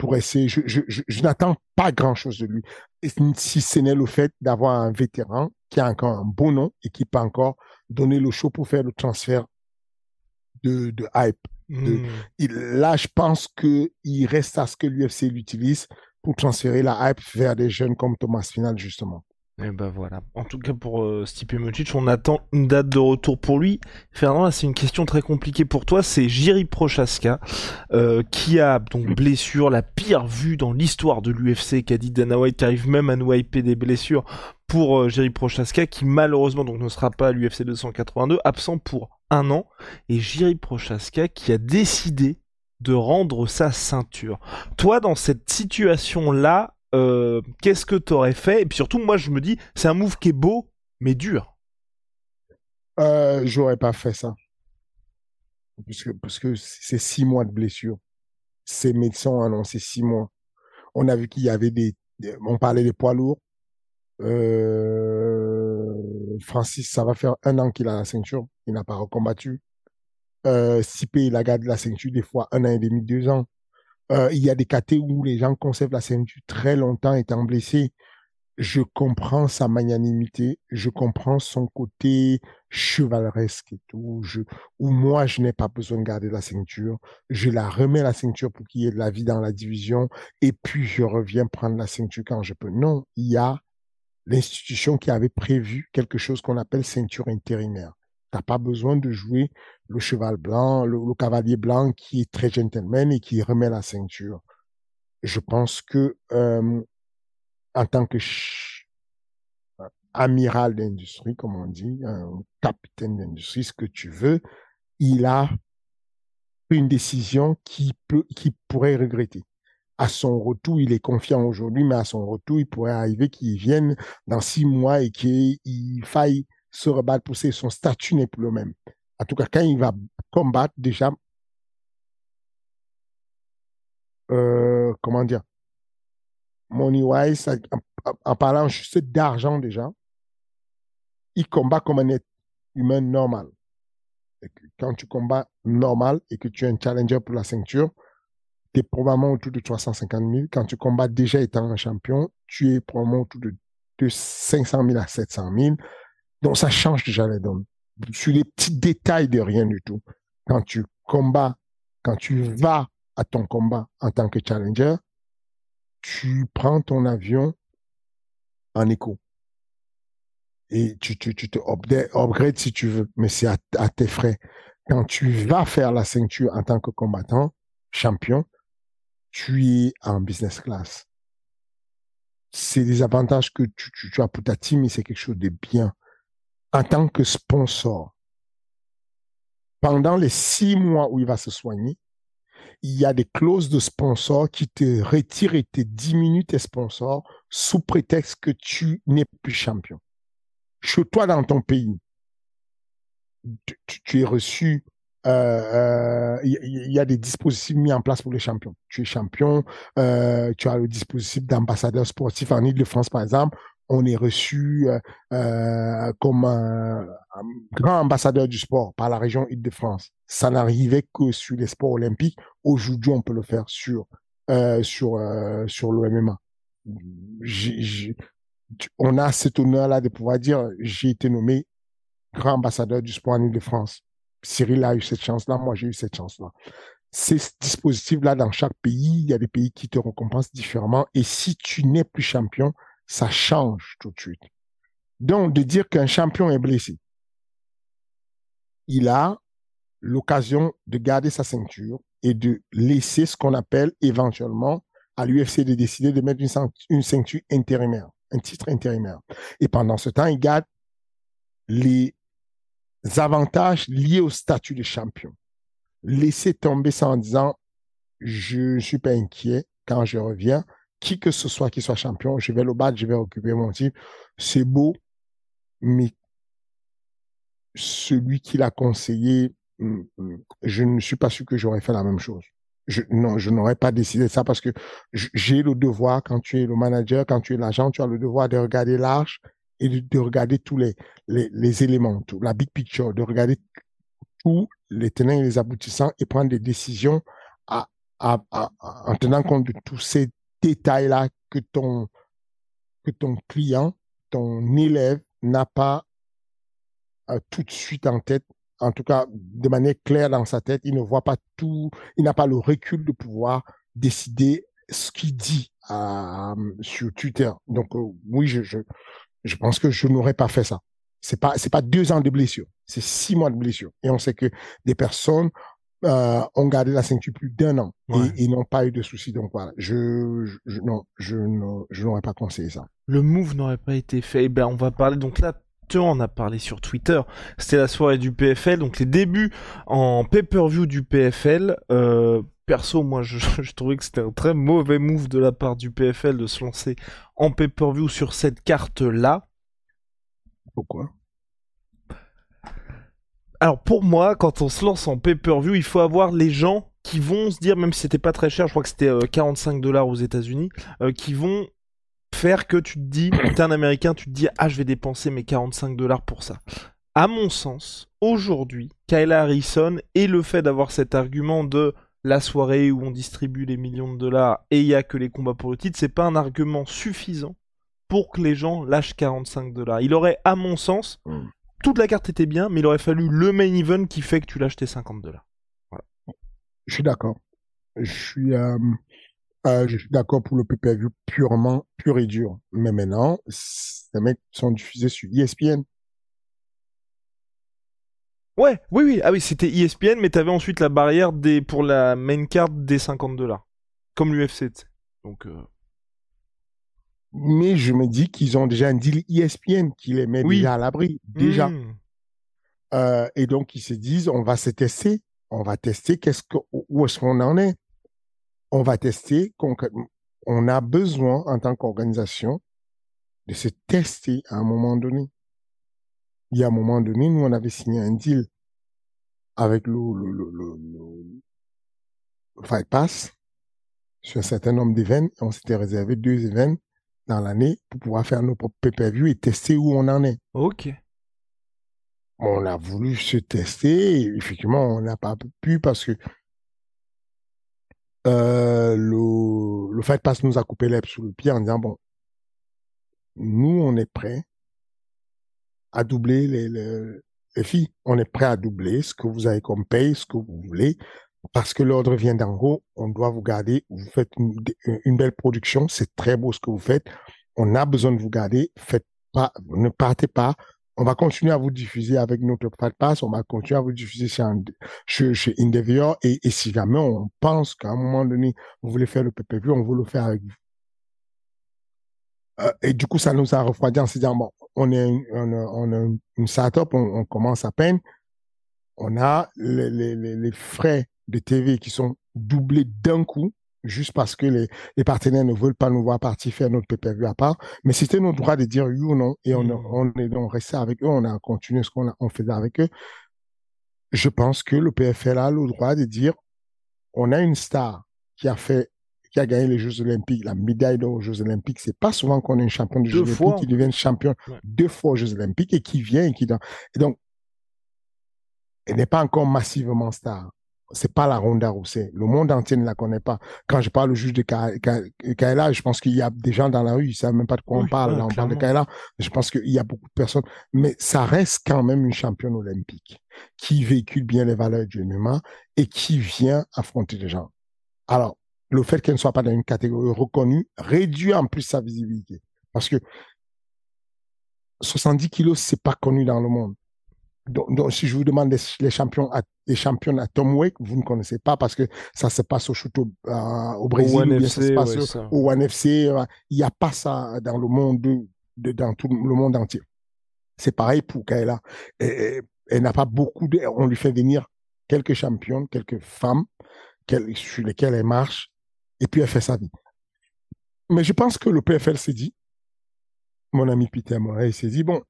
Pour essayer. Je, je, je, n'attends pas grand-chose de lui, si ce n'est le fait d'avoir un vétéran qui a encore un bon nom et qui peut encore donner le show pour faire le transfert de, de hype. De, il, hmm. là, je pense qu'il reste à ce que l'UFC l'utilise pour transférer la hype vers des jeunes comme Thomas Final, justement. Et ben voilà. En tout cas pour euh, Stipe Miocic, on attend une date de retour pour lui. Fernand, c'est une question très compliquée pour toi. C'est Jiri Prochaska euh, qui a donc blessure la pire vue dans l'histoire de l'UFC, qu'a dit Dana White, qui arrive même à nous hyper des blessures pour euh, Jiri Prochaska, qui malheureusement donc ne sera pas à l'UFC 282, absent pour un an. Et Jiri Prochaska qui a décidé de rendre sa ceinture. Toi, dans cette situation-là, euh, qu'est-ce que t'aurais fait? Et puis surtout, moi, je me dis, c'est un move qui est beau, mais dur. Euh, J'aurais pas fait ça. Parce que, parce que c'est six mois de blessure. Ces médecins ont annoncé six mois. On a vu qu'il y avait des, on parlait des poids lourds. Euh, Francis, ça va faire un an qu'il a la ceinture. Il n'a pas recombattu. Euh, Sipé, il a gardé la ceinture des fois un an et demi, deux ans. Euh, il y a des KT où les gens conservent la ceinture très longtemps étant blessés. Je comprends sa magnanimité, je comprends son côté chevaleresque et tout. Je, où moi, je n'ai pas besoin de garder la ceinture. Je la remets la ceinture pour qu'il y ait de la vie dans la division et puis je reviens prendre la ceinture quand je peux. Non, il y a l'institution qui avait prévu quelque chose qu'on appelle ceinture intérimaire. T'as pas besoin de jouer le cheval blanc, le, cavalier blanc qui est très gentleman et qui remet la ceinture. Je pense que euh, en tant que amiral d'industrie, comme on dit, capitaine d'industrie, ce que tu veux, il a une décision qui peut, qui pourrait regretter. à son retour, il est confiant aujourd'hui, mais à son retour, il pourrait arriver qu'il vienne dans six mois et qu'il faille se rebattre pour son statut n'est plus le même. En tout cas, quand il va combattre, déjà, euh, comment dire, money wise, en, en parlant juste d'argent déjà, il combat comme un être humain normal. quand tu combats normal et que tu es un challenger pour la ceinture, tu es probablement autour de 350 000. Quand tu combats déjà étant un champion, tu es probablement autour de 500 000 à 700 000. Donc, ça change déjà les données. Sur les petits détails de rien du tout. Quand tu combats, quand tu vas à ton combat en tant que challenger, tu prends ton avion en écho. Et tu, tu, tu te upgrade si tu veux, mais c'est à, tes frais. Quand tu vas faire la ceinture en tant que combattant, champion, tu es en business class. C'est des avantages que tu, tu, tu as pour ta team et c'est quelque chose de bien. En tant que sponsor, pendant les six mois où il va se soigner, il y a des clauses de sponsor qui te retirent et te diminuent tes sponsors sous prétexte que tu n'es plus champion. Chez toi, dans ton pays, tu, es reçu il euh, euh, y, y, a des dispositifs mis en place pour les champions. Tu es champion, euh, tu as le dispositif d'ambassadeur sportif en Ile-de-France, par exemple. On est reçu euh, euh, comme un, grand ambassadeur du sport par la région Ile-de-France. Ça n'arrivait que sur les sports olympiques. Aujourd'hui, on peut le faire sur sur l'OMMA. On a cet honneur-là de pouvoir dire j'ai été nommé grand ambassadeur du sport en Ile-de-France. Cyril a eu cette chance-là, moi j'ai eu cette chance-là. Ces dispositifs-là, dans chaque pays, il y a des pays qui te récompensent différemment. Et si tu n'es plus champion, ça change tout de suite. Donc, de dire qu'un champion est blessé, il a l'occasion de garder sa ceinture et de laisser ce qu'on appelle éventuellement à l'UFC de décider de mettre une, ceinture intérimaire, un titre intérimaire. Et pendant ce temps, il garde les avantages liés au statut de champion. Laisser tomber ça en disant, je ne suis pas inquiet quand je reviens, qui que ce soit qui soit champion, je vais le battre, je vais occuper mon titre. C'est beau, mais celui qui l'a conseillé, mm, mm, je ne suis pas sûr que j'aurais fait la même chose. Je, non, je n'aurais pas décidé ça parce que j'ai le devoir, quand tu es le manager, quand tu es l'agent, tu as le devoir de regarder large et de, de regarder tous les, les, éléments, tout, la big picture, de regarder tous les tenants et les aboutissants et prendre des décisions en tenant compte de tous ces détails-là que ton, que ton client, ton élève n'a pas euh, tout de suite en tête, en tout cas de manière claire dans sa tête, il ne voit pas tout, il n'a pas le recul de pouvoir décider ce qu'il dit sur Twitter. Donc euh, oui, je, je, pense que je n'aurais pas fait ça. C'est pas pas deux ans de blessure, c'est six mois de blessure. Et on sait que des personnes euh, ont gardé la ceinture plus d'un an ouais. et, et n'ont pas eu de soucis. Donc voilà, je, je non, je je n'aurais pas conseillé ça. Le move n'aurait pas été fait. Eh ben on va parler donc là. On a parlé sur Twitter. C'était la soirée du PFL, donc les débuts en pay-per-view du PFL. Euh, perso, moi, je, je trouvais que c'était un très mauvais move de la part du PFL de se lancer en pay-per-view sur cette carte-là. Pourquoi? Alors pour moi, quand on se lance en pay-per-view, il faut avoir les gens qui vont se dire, même si c'était pas très cher, je crois que c'était euh, 45 dollars aux États-Unis, euh, qui vont faire que tu te dis, t'es un Américain, tu te dis, ah, je vais dépenser mes 45 dollars pour ça. À mon sens, aujourd'hui, Kyle Harrison et le fait d'avoir cet argument de la soirée où on distribue les millions de dollars et il y a que les combats pour le titre, c'est pas un argument suffisant pour que les gens lâchent 45 dollars. Il aurait, à mon sens, mm. Toute la carte était bien, mais il aurait fallu le main event qui fait que tu lâches tes 50 dollars. Voilà. Je suis d'accord. Je suis, euh, euh, je suis d'accord pour le PPV purement, pur et dur. Mais maintenant, ces mecs sont diffusés sur ESPN. Ouais, oui, oui, ah oui, c'était ESPN, mais t'avais ensuite la barrière des pour la main card des 50 dollars, comme l'UFC. Donc. Euh... Mais je me dis qu'ils ont déjà un deal ESPN qui les met oui. déjà à l'abri, déjà. Mmh. Euh, et donc ils se disent, on va se tester, on va tester qu'est-ce que où est-ce qu'on en est. on va tester. On a besoin, en tant qu'organisation, de se tester à un moment donné. Il y a un moment donné, nous, on avait signé un deal avec le, le, le, le, Fight Pass sur un certain nombre d'événements. On s'était réservé deux événements dans l'année pour pouvoir faire nos propres pay-per-view et tester où on en est. Ok. On a voulu se tester et effectivement, on n'a pas pu parce que euh, le, le Fight Pass nous a coupé l'herbe sous le pied en disant, bon, nous, on est prêts à doubler les, les, filles. On est prêt à doubler ce que vous avez comme paye, ce que vous voulez, parce que l'ordre vient d'en haut. On doit vous garder. Vous faites une, belle production. C'est très beau ce que vous faites. On a besoin de vous garder. Ne partez pas. On va continuer à vous diffuser avec notre Fat Pass. On va continuer à vous diffuser chez, chez, Et, si jamais on pense qu'à un moment donné, vous voulez faire le PPV, on veut le faire avec vous. Euh, et du coup, ça nous a refroidi en se disant, bon, on est une, startup, on, commence à peine. On a les, frais de TV qui sont doublés d'un coup, juste parce que les, les, partenaires ne veulent pas nous voir partir faire notre PPV à part. Mais c'était notre droit de dire oui ou non. Et on, on est donc resté avec eux, on a continué ce qu'on on faisait avec eux. Je pense que le PFL a le droit de dire, on a une star qui a fait qui a gagné les Jeux Olympiques, la médaille d'or aux Jeux Olympiques. C'est pas souvent qu'on est un champion des Jeux Olympiques qui devient champion deux fois aux Jeux Olympiques et qui vient et qui Et donc, elle n'est pas encore massivement star. C'est pas la Ronda Rousset. Le monde entier ne la connaît pas. Quand je parle au juge de Kaela, je pense qu'il y a des gens dans la rue, ils savent même pas de quoi on parle. on parle de Kaela. Je pense qu'il y a beaucoup de personnes. Mais ça reste quand même une championne olympique qui véhicule bien les valeurs du MMA et qui vient affronter des gens. Alors, le fait qu'elle ne soit pas dans une catégorie reconnue réduit en plus sa visibilité. Parce que 70 kilos, c'est pas connu dans le monde. Donc, si je vous demande les, champions à, les championnes à Tom Wake, vous ne connaissez pas parce que ça se passe au shoot au, euh, Brésil, ou bien ça se passe au, One FC. Euh, il n'y a pas ça dans le monde, de, dans tout le monde entier. C'est pareil pour Kaela. Elle, elle n'a pas beaucoup de, on lui fait venir quelques championnes, quelques femmes sur lesquelles elle marche et puis elle fait sa vie. Mais je pense que le PFL s'est dit, mon ami Peter Moret s'est dit, bon,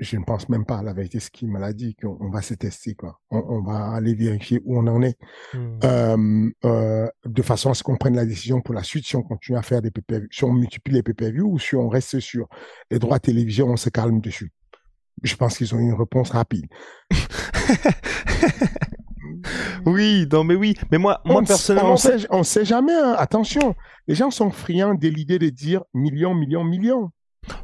je ne pense même pas à la vérité ce qu'il m'a dit, qu'on va se tester, quoi. On, va aller vérifier où on en est, hmm. euh, euh, de façon à ce qu'on prenne la décision pour la suite, si on continue à faire des PPV, si on multiplie les PPV ou si on reste sur les droits télévision, on se calme dessus. Je pense qu'ils ont une réponse rapide. oui, non, mais oui. Mais moi, moi personnellement. On sait, on sait jamais, hein. attention. Les gens sont friands de l'idée de dire millions, millions, millions.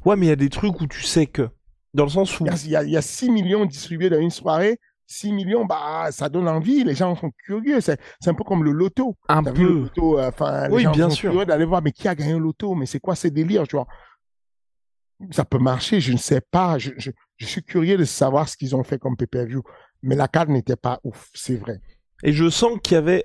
Ouais, mais il y a des trucs où tu sais que. Dans le sens où. Il y, a, il y a 6 millions distribués dans une soirée. 6 millions, bah, ça donne envie. Les gens sont curieux. C'est, un peu comme le loto. Un peu. Le loto, euh, enfin, gens sont curieux d'aller voir, mais qui a gagné le loto? Mais c'est quoi ces délires, tu vois? Ça peut marcher, je ne sais pas. Je, je, je suis curieux de savoir ce qu'ils ont fait comme pay-per-view. Mais la carte n'était pas ouf, c'est vrai. Et je sens qu'il y avait.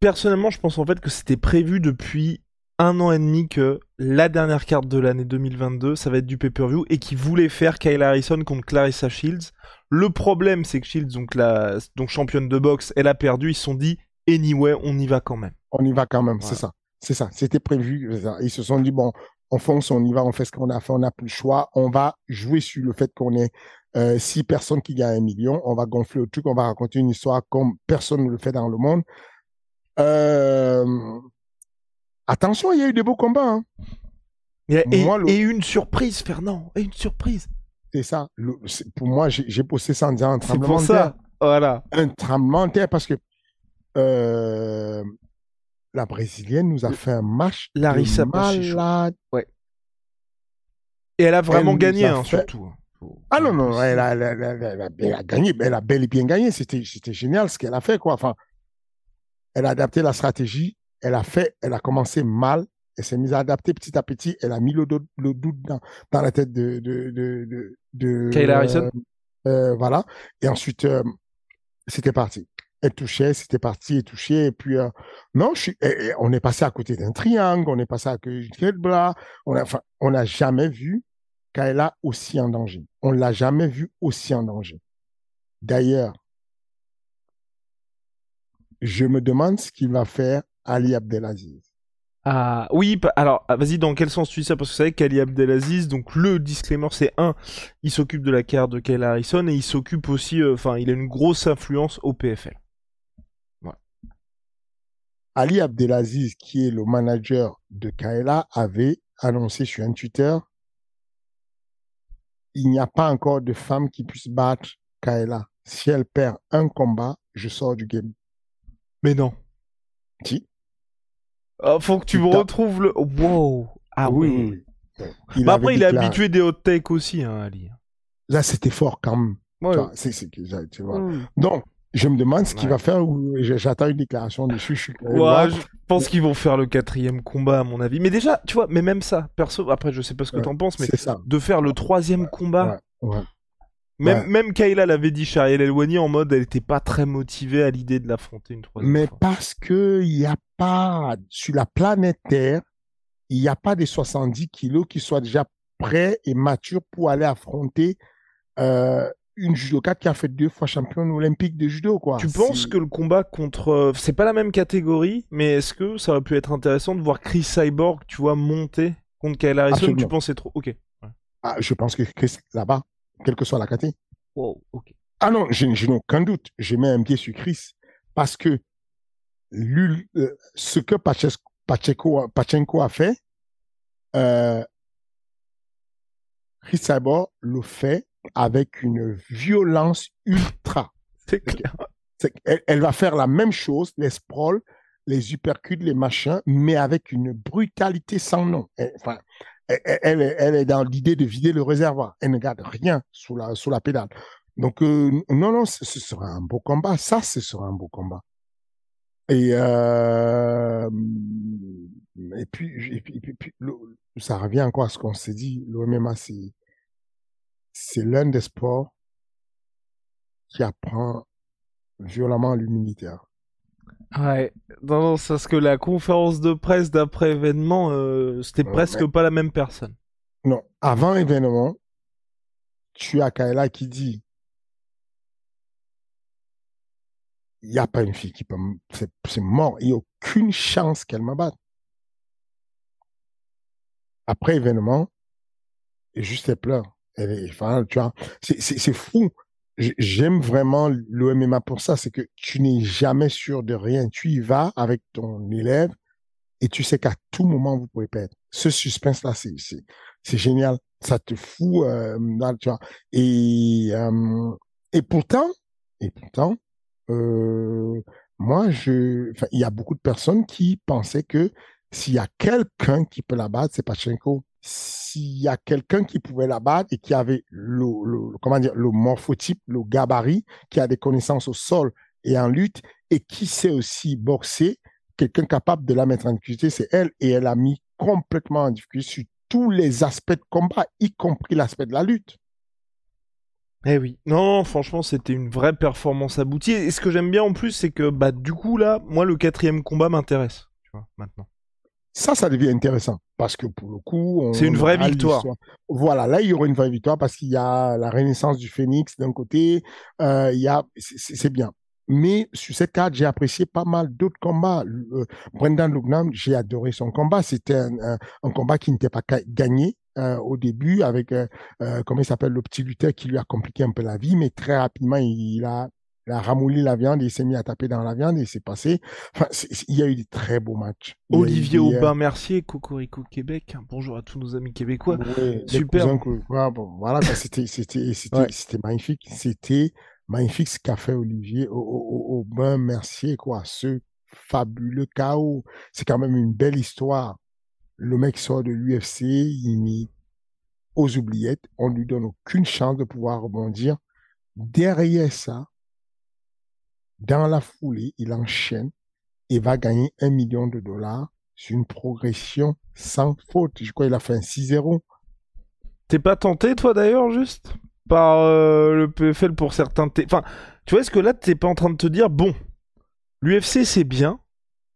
Personnellement, je pense en fait que c'était prévu depuis un an et demi que la dernière carte de l'année 2022, ça va être du pay-per-view et qui voulait faire Kyle Harrison contre Clarissa Shields. Le problème, c'est que Shields, donc la donc championne de boxe, elle a perdu. Ils se sont dit, anyway, on y va quand même. On y va quand même, c'est ça. C'est ça. C'était prévu. Ils se sont dit, bon, on fonce, on y va, on fait ce qu'on a fait, on n'a plus le choix. On va jouer sur le fait qu'on est euh, six personnes qui gagnent un million. On va gonfler le truc, on va raconter une histoire comme personne ne le fait dans le monde. Euh... Attention, il y a eu des beaux combats. Hein. Et, une surprise, Fernand. Et une surprise. C'est ça. pour moi, j'ai posté ça en disant un tremblement de terre. Voilà. Un tremblement de terre parce que euh, la brésilienne nous a fait un match Larissa malade. Ouais. Et elle a vraiment gagné, hein, surtout. Hein. Ah non, non, elle a, gagné, elle a bel et bien gagné. C'était, c'était génial ce qu'elle a fait, quoi. Enfin, elle a adapté la stratégie, elle a fait, elle a commencé mal, elle s'est mise à adapter petit à petit, elle a mis le, doute, le doute dans, dans, la tête de, de, de, de, Kayla Harrison? Euh, euh, voilà. Et ensuite, euh, c'était parti. Elle touchait, c'était parti, elle touchait, et puis, non, je suis, on est passé à côté d'un triangle, on est passé à côté d'un bras, on enfin, n'a jamais vu Kaela aussi en danger. On ne l'a jamais vu aussi en danger. D'ailleurs, je me demande ce qu'il va faire Ali Abdelaziz. Ah oui, alors ah, vas-y, dans quel sens tu dis ça? Parce que vous savez qu'Ali Abdelaziz, donc le disclaimer, c'est un, il s'occupe de la carrière de Kyle Harrison et il s'occupe aussi, euh, enfin, il a une grosse influence au PFL. Ali Abdelaziz, qui est le manager de Kaela, avait annoncé sur un Twitter il n'y a pas encore de femme qui puisse battre Kaela. Si elle perd un combat, je sors du game. Mais non. Si. Oh, faut que tu me retrouves le. Wow. Ah oui. oui. Bah après, il est habitué des hot takes aussi, hein, Ali. Là, c'était fort quand même. Ouais. Tu vois, tu vois. Donc, je me demande ce qu'il va faire. J'attends une déclaration dessus. Je, ouais, je pense qu'ils vont faire le quatrième combat, à mon avis. Mais déjà, tu vois, mais même ça, perso, après, je sais pas ce que tu t'en penses, mais de faire le troisième combat. Même, même Kayla l'avait dit, Shariel Elwani, en mode, elle était pas très motivée à l'idée de l'affronter une troisième mais fois. Mais parce que il n'y a pas, sur la planète Terre, il n'y a pas des 70 kilos qui soient déjà prêts et matures pour aller affronter euh, une judoka qui a fait deux fois championne olympique de judo, quoi. Tu penses que le combat contre, c'est pas la même catégorie, mais est-ce que ça aurait pu être intéressant de voir Chris Cyborg, tu vois, monter contre Kyle Harrison? Tu penses c'est trop? Ok. Ah, je pense que Chris là-bas, quelle que soit la. Wow, ok. Ah non, je, n'ai aucun doute. J'ai mis un pied sur Chris parce que euh, ce que Pacheco, Pachenko a fait, euh, Chris Cyborg le fait avec une violence ultra. C'est clair. Elle, va faire la même chose, les sprawls, les uppercuts, les machins, mais avec une brutalité sans nom. Elle, enfin, elle, elle, est dans l'idée de vider le réservoir. Elle ne garde rien sous la, sous la pédale. Donc, euh, non, non, ce, sera un beau combat. Ça, ce sera un beau combat. Et, euh, et puis, et puis, ça revient encore à ce qu'on s'est dit. Le MMA, c'est c'est l'un des sports qui apprend violemment l'humilité. Ouais, non, c'est parce que la conférence de presse d'après événement, euh, c'était presque pas la même personne. Non, avant événement, tu as Kaela qui dit il n'y a pas une fille qui peut. C'est mort, il n'y a aucune chance qu'elle m'abatte. Après événement, et juste elle pleure enfin, tu vois, c'est fou. J'aime vraiment le MMA pour ça, c'est que tu n'es jamais sûr de rien. Tu y vas avec ton élève et tu sais qu'à tout moment, vous pouvez perdre. Ce suspense-là, c'est génial. Ça te fout, euh, tu vois. Et, euh, et pourtant, et pourtant, euh, moi, je, il y a beaucoup de personnes qui pensaient que s'il y a quelqu'un qui peut la battre, c'est Pachenko s'il y a quelqu'un qui pouvait la battre et qui avait le, le morphotype, le gabarit, qui a des connaissances au sol et en lutte et qui sait aussi boxer, quelqu'un capable de la mettre en difficulté, c'est elle. Et elle a mis complètement en difficulté sur tous les aspects de combat, y compris l'aspect de la lutte. Eh oui, non, franchement, c'était une vraie performance aboutie. Et ce que j'aime bien en plus, c'est que bah du coup là, moi le quatrième combat m'intéresse, tu vois, maintenant. Ça, ça devient intéressant parce que pour le coup, c'est une vraie victoire. Voilà, là il y aura une vraie victoire parce qu'il y a la renaissance du phénix d'un côté, euh, il y a, c'est bien. Mais sur cette carte, j'ai apprécié pas mal d'autres combats. Euh, Brendan Lugnam, j'ai adoré son combat. C'était un, un, combat qui n'était pas gagné euh, au début avec, euh, euh, comment il s'appelle, le petit lutteur qui lui a compliqué un peu la vie, mais très rapidement, il, il a il a ramouli la viande, il s'est mis à taper dans la viande et c'est passé. Enfin, il y a eu des très beaux matchs. Olivier Aubin-Mercier, Cocorico Québec. Bonjour à tous nos amis québécois. Super. voilà, c'était, magnifique. C'était magnifique ce qu'a fait Olivier Aubin-Mercier, quoi. Ce fabuleux chaos. C'est quand même une belle histoire. Le mec sort de l'UFC, il met aux oubliettes, on lui donne aucune chance de pouvoir rebondir. Derrière ça, dans la foulée, il enchaîne et va gagner un million de dollars sur une progression sans faute. Je crois qu'il a fait un 6-0. T'es pas tenté, toi, d'ailleurs, juste? Par euh, le PFL pour certains. Enfin, tu vois, est-ce que là, t'es pas en train de te dire, bon, l'UFC, c'est bien,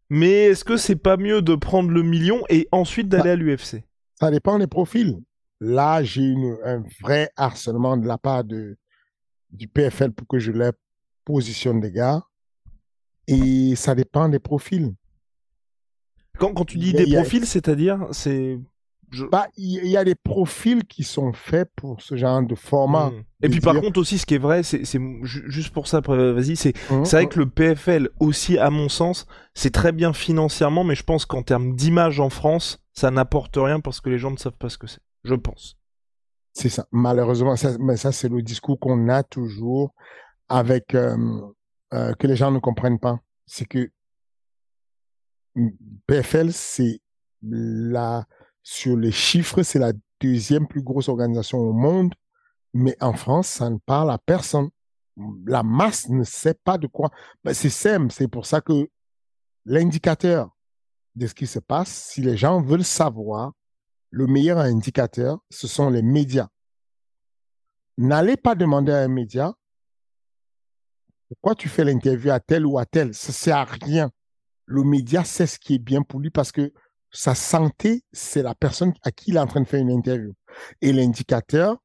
mais est-ce que c'est pas mieux de prendre le million et ensuite d'aller à l'UFC Ça dépend des profils. Là, j'ai un vrai harcèlement de la part de, du PFL pour que je l'aie positionne des gars et ça dépend des profils. Quand, quand tu dis des a- profils, c'est-à-dire, c'est. je- Bah, il y a des profils qui sont faits pour ce genre de format. Hmm. Et puis par contre aussi, ce qui est vrai, c'est c'est ju- juste pour ça, vas-y, c'est c'est vrai que le PFL aussi, à mon sens, c'est très bien financièrement, mais je pense qu'en termes d'image en France, ça n'apporte rien parce que les gens ne savent pas ce que c'est. Je pense. C'est ça. Malheureusement, ça, mais ça, c'est le discours qu'on a toujours avec euh, euh, que les gens ne comprennent pas. C'est que PFL, c'est la sur les chiffres, c'est la deuxième plus grosse organisation au monde, mais en France, ça ne parle à personne. La masse ne sait pas de quoi. Ben, c'est SEM, c'est pour ça que l'indicateur de ce qui se passe, si les gens veulent savoir, le meilleur indicateur, ce sont les médias. N'allez pas demander à un média pourquoi tu fais l'interview à tel ou à tel? Ça sert à rien. Le média sait ce qui est bien pour lui parce que sa santé, c'est la personne à qui il est en train de faire une interview. Et l'indicateur,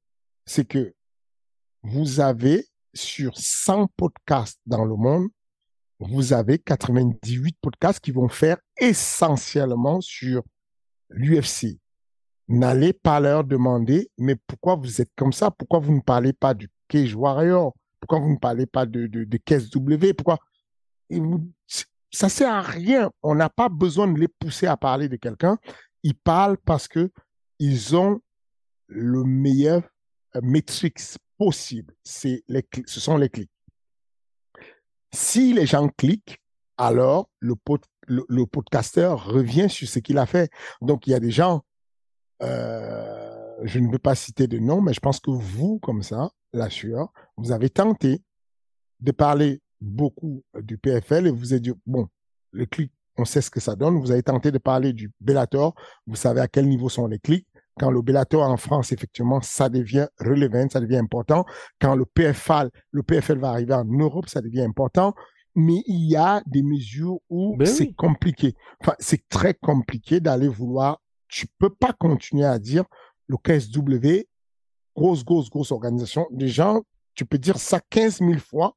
c'est que vous avez sur 100 podcasts dans le monde, vous avez 98 podcasts qui vont faire essentiellement sur l'UFC. N'allez pas leur demander, mais pourquoi vous êtes comme ça? Pourquoi vous ne parlez pas du Cage Warrior? Pourquoi vous ne parlez pas de, de, Caisse W? Pourquoi? Et vous- ça sert à rien. On n'a pas besoin de les pousser à parler de quelqu'un. Ils parlent parce que ils ont le meilleur euh, matrix possible. C'est les, ce sont les clics. Si les gens cliquent, alors le, pod, le podcasteur revient sur ce qu'il a fait. Donc, il y a des gens, euh, je ne veux pas citer de nom, mais je pense que vous, comme ça, la sueur, vous avez tenté de parler beaucoup du PFL et vous avez dit, bon, le clic, on sait ce que ça donne. Vous avez tenté de parler du Bellator, vous savez à quel niveau sont les clics. Quand le Bellator en France, effectivement, ça devient relevant, ça devient important. Quand le PFL, le PFL va arriver en Europe, ça devient important. Mais il y a des mesures où Ben c'est oui. compliqué. Enfin, c'est très compliqué d'aller vouloir. Tu peux pas continuer à dire le KSW, grosse, grosse, grosse organisation. Des gens, tu peux dire ça 15 000 fois.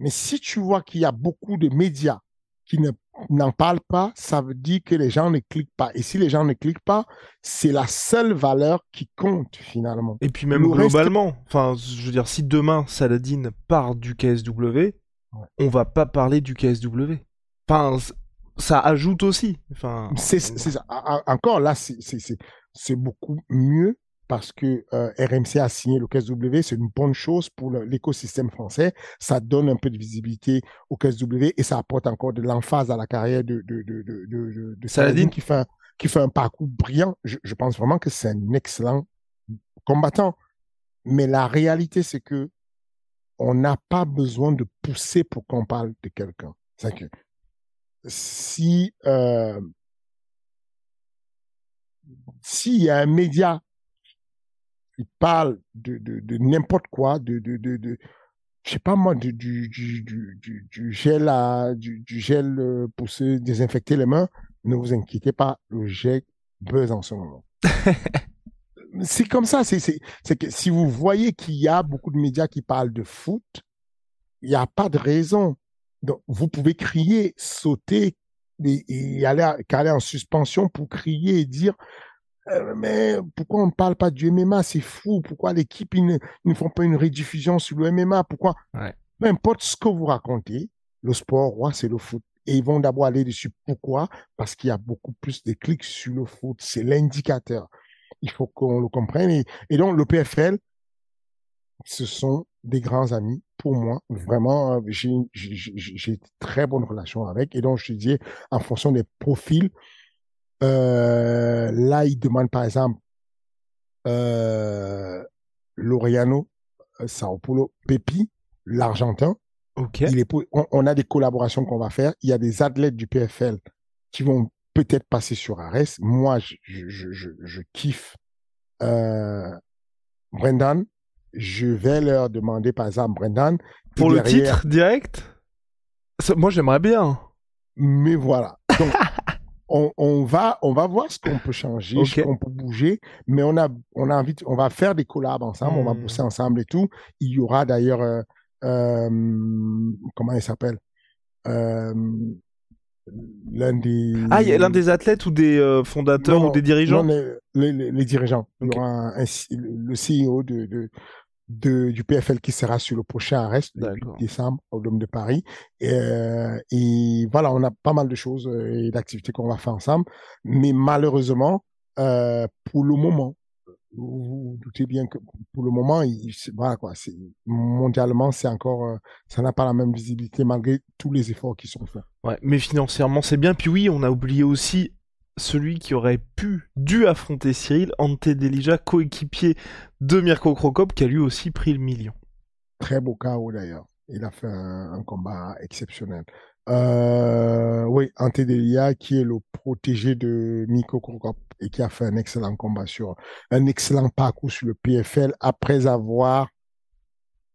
Mais si tu vois qu'il y a beaucoup de médias qui ne n'en parlent pas, ça veut dire que les gens ne cliquent pas. Et si les gens ne cliquent pas, c'est la seule valeur qui compte finalement. Et puis même Le reste- globalement, enfin, je veux dire, si demain Saladin part du KSW, on va pas parler du KSW. Enfin, ça ajoute aussi. Enfin, C'est ça. Encore là, c'est- c'est c'est- c'est beaucoup mieux parce que euh, RMC a signé le KSW. C'est une bonne chose pour l'écosystème français. Ça donne un peu de visibilité au KSW et ça apporte encore de l'emphase à la carrière de, de, de, de, de, de- de Saladin. Saladin qui fait, un, qui fait un parcours brillant. Je, je pense vraiment que c'est un excellent combattant. Mais la réalité, c'est que on n'a pas besoin de pousser pour qu'on parle de quelqu'un. C'est que si euh, s'il y a un média qui parle de, de, de n'importe quoi, de, de, de, de je sais pas moi, du, du, du, du, du, gel à, du, du gel euh, pour se désinfecter les mains, ne vous inquiétez pas, le gel buzz en ce moment. c'est comme ça, c'est, c'est, c'est que si vous voyez qu'il y a beaucoup de médias qui parlent de foot, il n'y a pas de raison. Donc, vous pouvez crier, sauter et, et aller, à- aller en suspension pour crier et dire euh, mais pourquoi on ne parle pas du MMA C'est fou. Pourquoi l'équipe ils ne, ils ne font pas une rediffusion sur le MMA Pourquoi? Ouais. Peu importe ce que vous racontez, le sport roi, c'est le foot. Et ils vont d'abord aller dessus. Pourquoi? Parce qu'il y a beaucoup plus de clics sur le foot. C'est l'indicateur. Il faut qu'on le comprenne. Et, et donc, le PFL, ce sont des grands amis pour moi. Vraiment, euh, j'ai une très bonne relation avec. Et donc, je te dis, en fonction des profils, euh, là, il demande par exemple euh, Laureano, euh, Sao Paulo, Pepi, l'Argentin. ok. Il est pour- on, on a des collaborations qu'on va faire. Il y a des athlètes du PFL qui vont peut-être passer sur Ares. Moi, je, je, je, je, je kiffe euh, Brendan. Je vais leur demander, par exemple, Brendan. Pour le titre direct, moi j'aimerais bien. Mais voilà. Donc, on, on va, on va voir ce qu'on peut changer, ce qu'on peut bouger. Mais on a, on a envie, de- on va faire des collabs ensemble, on va Hmm. bosser ensemble et tout. Il y aura d'ailleurs, euh, euh, comment il s'appelle, euh, l'un des. Ah, il y a l'un des athlètes ou des fondateurs Non, ou des dirigeants? Non, les, les, les dirigeants. Il y aura un- un- le CEO de, de, de- du PFL qui sera sur le prochain arrest le 8 D'accord. décembre au Dôme de Paris. Et, euh, et voilà, on a pas mal de choses euh, et d'activités qu'on va faire ensemble. Mais malheureusement, euh, pour le moment, vous vous doutez bien que pour le moment, il, voilà quoi, c'est, mondialement, c'est encore, euh, ça n'a pas la même visibilité malgré tous les efforts qui sont faits. Ouais, mais financièrement, c'est bien. Puis oui, on a oublié aussi celui qui aurait pu, dû affronter Cyril, Ante Delija, coéquipier de Mirko Krokop, qui a lui aussi pris le million. Très beau KO d'ailleurs. Il a fait un, combat exceptionnel. Euh, oui, Ante Delia, qui est le protégé de Nico Krokop et qui a fait un excellent combat sur un excellent parcours sur le PFL après avoir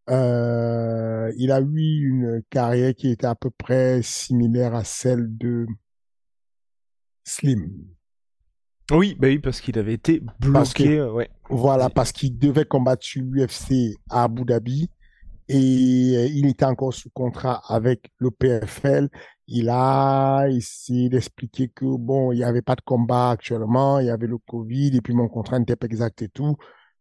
euh, il a eu une carrière qui était à peu près similaire à celle de Slim. Oui, bah oui, parce qu'il avait été Parce que- bloqué. euh, ouais. Voilà, parce qu'il devait combattre sur l'UFC à Abu Dhabi et euh, il était encore sous contrat avec le PFL. Il a essayé d'expliquer que bon, il n'y avait pas de combat actuellement, il y avait le Covid et puis mon contrat n'était pas exact et tout.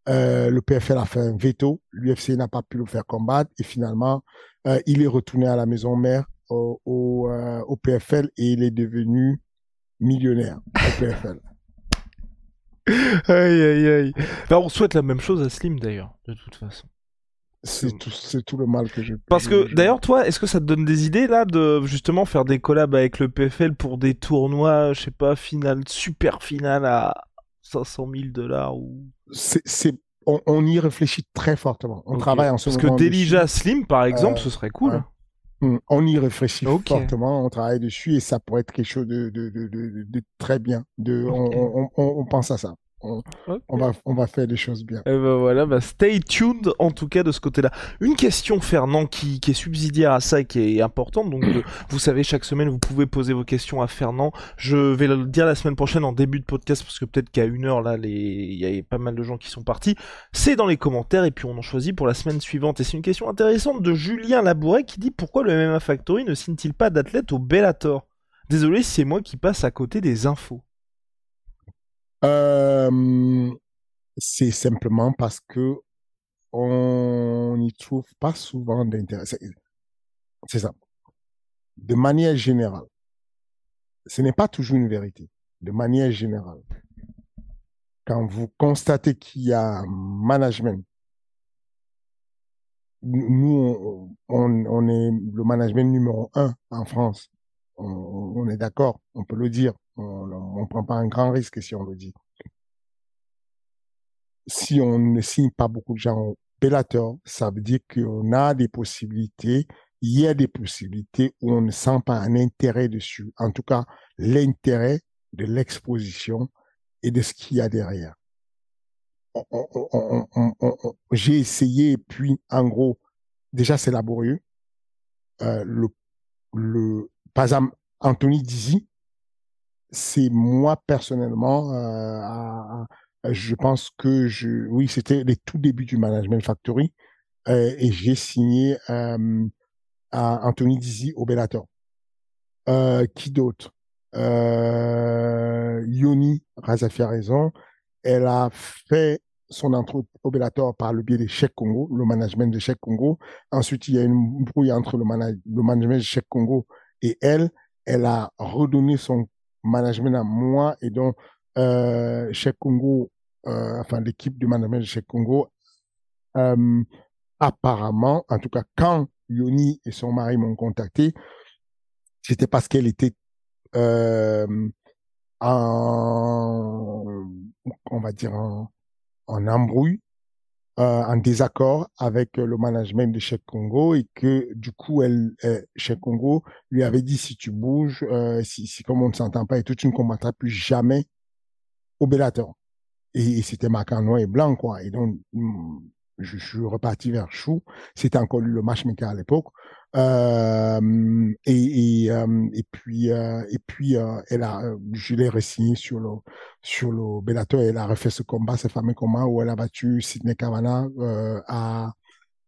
Euh, le PFL a fait un veto, l'UFC n'a pas pu le faire combattre et finalement, euh, il est retourné à la maison mère au, au, euh, au PFL et il est devenu millionnaire au PFL. Aïe, aïe, aïe. Bah, on souhaite la même chose à Slim, d'ailleurs, de toute façon. C'est tout, c'est tout le mal que je Parce que, d'ailleurs, toi, est-ce que ça te donne des idées, là, de justement faire des collabs avec le PFL pour des tournois, je sais pas, finale, super finale à 500 000 dollars ou... c'est, on, on y réfléchit très fortement. On travaille en ce Parce moment. que Delija. Slim, par exemple, Euh, ce serait cool. ouais. Mm, On y réfléchit fortement, on travaille dessus et ça pourrait être quelque chose de, de, de, de, de- de très bien. De, on, Ok. on, on, on pense à ça. On, va, on va faire des choses bien. Et ben voilà, bah stay tuned en tout cas de ce côté-là. Une question, Fernand, qui, qui est subsidiaire à ça et qui est importante. Donc, euh, vous savez, chaque semaine, vous pouvez poser vos questions à Fernand. Je vais le dire la semaine prochaine en début de podcast parce que peut-être qu'à une heure là, les... il y a pas mal de gens qui sont partis. C'est dans les commentaires et puis on en choisit pour la semaine suivante. Et c'est une question intéressante de Julien Labouret qui dit pourquoi le MMA Factory ne signe-t-il pas d'athlètes au Bellator? Désolé, c'est moi qui passe à côté des infos. Euh, c'est simplement parce que on n'y trouve pas souvent d'intérêt. C'est ça. De manière générale, ce n'est pas toujours une vérité. De manière générale, quand vous constatez qu'il y a un management, nous, on, est le management numéro un en France. On est d'accord, on peut le dire. On ne prend pas un grand risque si on le dit si on ne signe pas beaucoup de gens au Bellator, ça veut dire qu'on a des possibilités, il y a des possibilités où on ne sent pas un intérêt dessus. En tout cas, l'intérêt de l'exposition et de ce qu'il y a derrière. J'ai essayé, puis en gros, déjà c'est laborieux. Euh, le, le, par exemple, Anthony Dizzy, c'est moi personnellement, euh, je pense que je, oui, c'était les tout débuts du Management Factory euh, et j'ai signé euh, à Anthony Dizzy au qui d'autre? Yoni Razafi a raison. Elle a fait son entrée au par le biais des Chèques Congo, le management de Chèques Congo. Ensuite, il y a une brouille entre le management de Chèques Congo et elle. Elle a redonné son management à moi et donc euh, Chèques Congo, euh, enfin l'équipe du management de Chèques Congo, euh, apparemment, en tout cas quand Yoni et son mari m'ont contacté, c'était parce qu'elle était euh, en, on va dire en, en embrouille, en désaccord avec le management de Chèque Congo et que du coup, elle, euh, Chèque Congo lui avait dit si tu bouges, euh, si, si comme on ne s'entend pas et tout, tu ne combattras plus jamais au Bellator. Et, et c'était marqué en noir et blanc, quoi. Et donc, mm, je, suis reparti vers Chou. C'était encore lui le matchmaker à l'époque. Euh, euh, et puis, euh, et puis elle a, je l'ai re-signé sur le, sur le Bellator elle a refait ce combat, ce fameux combat où elle a battu Sidney Kavanagh à,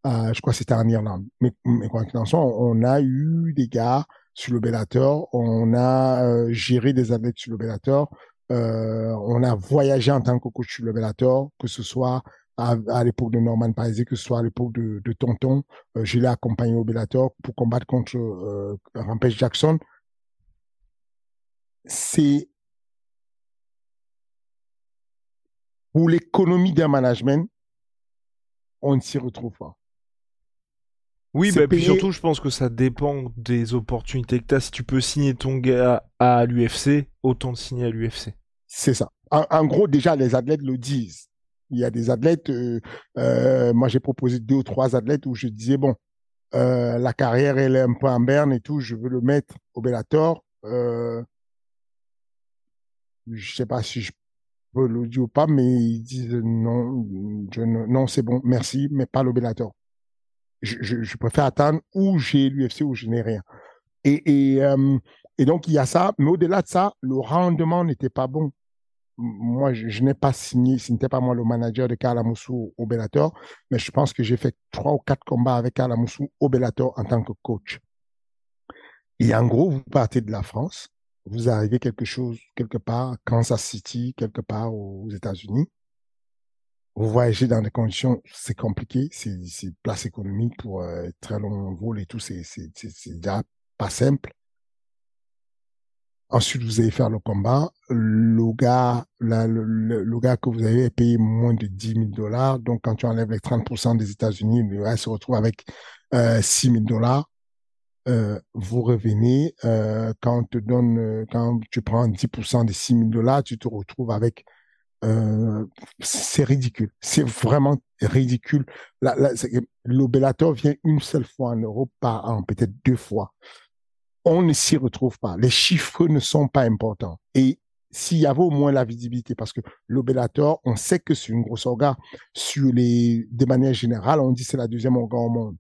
je crois que c'était en Irlande. Mais, mais quoi qu'il en soit, on a eu des gars sur le Bellator, on a géré des athlètes sur le Bellator, on a voyagé en tant que coach sur le Bellator, que ce soit à, l'époque de Norman Paisy, que ce soit à l'époque de, de, Tonton. Euh, je l'ai accompagné au Bellator pour combattre contre euh, Rampage Jackson. C'est pour l'économie d'un management, on ne s'y retrouve pas. Oui, bah, puis surtout, je pense que ça dépend des opportunités que tu as. Si tu peux signer ton gars à l'UFC, autant le signer à l'UFC. C'est ça. En, gros, déjà, les athlètes le disent. Il y a des athlètes, euh, euh, moi j'ai proposé deux ou trois athlètes où je disais, bon, euh, la carrière, elle est un peu en berne et tout, je veux le mettre au Bellator. Euh, je sais pas si je peux le dire ou pas, mais ils disent non, non, c'est bon, merci, mais pas le Bellator je, préfère attendre où j'ai l'UFC ou je n'ai rien. Et, et, donc, il y a ça. Mais au-delà de ça, le rendement n'était pas bon. Moi, je, n'ai pas signé, ce n'était pas moi le manager de Kalamoussou au Bellator, mais je pense que j'ai fait trois ou quatre combats avec Kalamoussou au Bellator en tant que coach. Et en gros, vous partez de la France, vous arrivez quelque chose, quelque part, Kansas City, quelque part aux États-Unis vous voyagez dans des conditions, c'est compliqué, c'est place économique pour euh, très long vol et tout, c'est déjà pas simple. Ensuite, vous allez faire le combat. Le gars, le, le, gars que vous avez payé moins de 10 000 dollars. Donc, quand tu enlèves les 30% des États-Unis, le gars se retrouve avec euh, 6 000 dollars. Euh, vous revenez, euh, quand te donne, euh, quand tu prends 10% des 6 000 dollars, tu te retrouves avec euh, c'est ridicule. C'est vraiment ridicule. La, le vient une seule fois en Europe par an, peut-être deux fois. On ne s'y retrouve pas. Les chiffres ne sont pas importants. Et s'il y avait au moins la visibilité, parce que le on sait que c'est une grosse organe. Sur les, de manière générale, on dit c'est la deuxième organe au monde.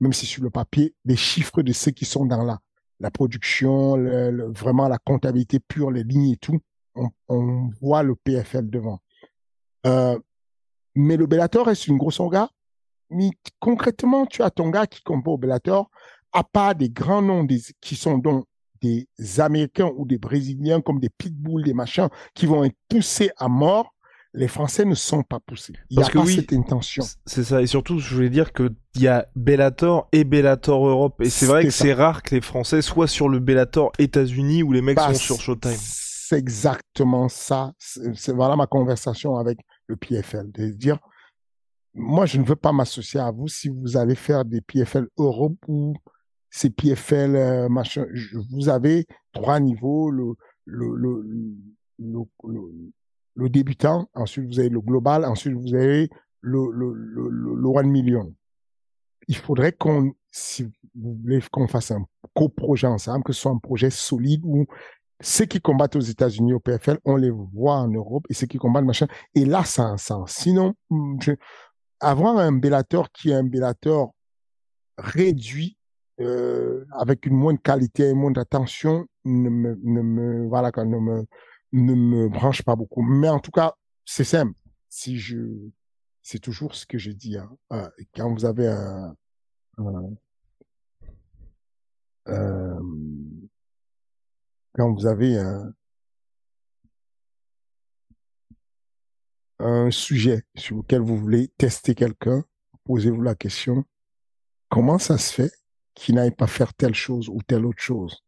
Même si sur le papier, les chiffres de ceux qui sont dans la, la production, vraiment la comptabilité pure, les lignes et tout, on, voit le PFL devant. Euh, mais le Bellator est une grosse orga. Mais concrètement, tu as ton gars qui combat au Bellator, à part des grands noms des, qui sont donc des Américains ou des Brésiliens comme des Pitbulls, des machins, qui vont être poussés à mort, les Français ne sont pas poussés. Il n'y a pas cette intention. C'est ça. Et surtout, je voulais dire qu'il y a Bellator et Bellator Europe. Et c'est vrai que c'est rare que les Français soient sur le Bellator États-Unis où les mecs bah, sont sur Showtime c'est exactement ça. C'est voilà ma conversation avec le PFL, de dire, moi, je ne veux pas m'associer à vous si vous allez faire des PFL Europe ou ces PFL euh, machin. vous avez trois niveaux, le, le, le, le, débutant, ensuite vous avez le global, ensuite vous avez le, le, le, le one million. Il faudrait qu'on, si vous voulez qu'on fasse un co-projet ensemble, que ce soit un projet solide où ceux qui combattent aux États-Unis au PFL, on les voit en Europe et ceux qui combattent machin. Et là, ça a un sens. Sinon, avoir un Bellator qui est un Bellator réduit euh, avec une moindre qualité et moindre attention ne me, ne me voilà ne me ne me branche pas beaucoup. Mais en tout cas, c'est simple. Si je c'est toujours ce que je dis. Hein. Euh, quand vous avez un, euh, quand vous avez un, un sujet sur lequel vous voulez tester quelqu'un, posez-vous la question, comment ça se fait qu'il n'aille pas faire telle chose ou telle autre chose?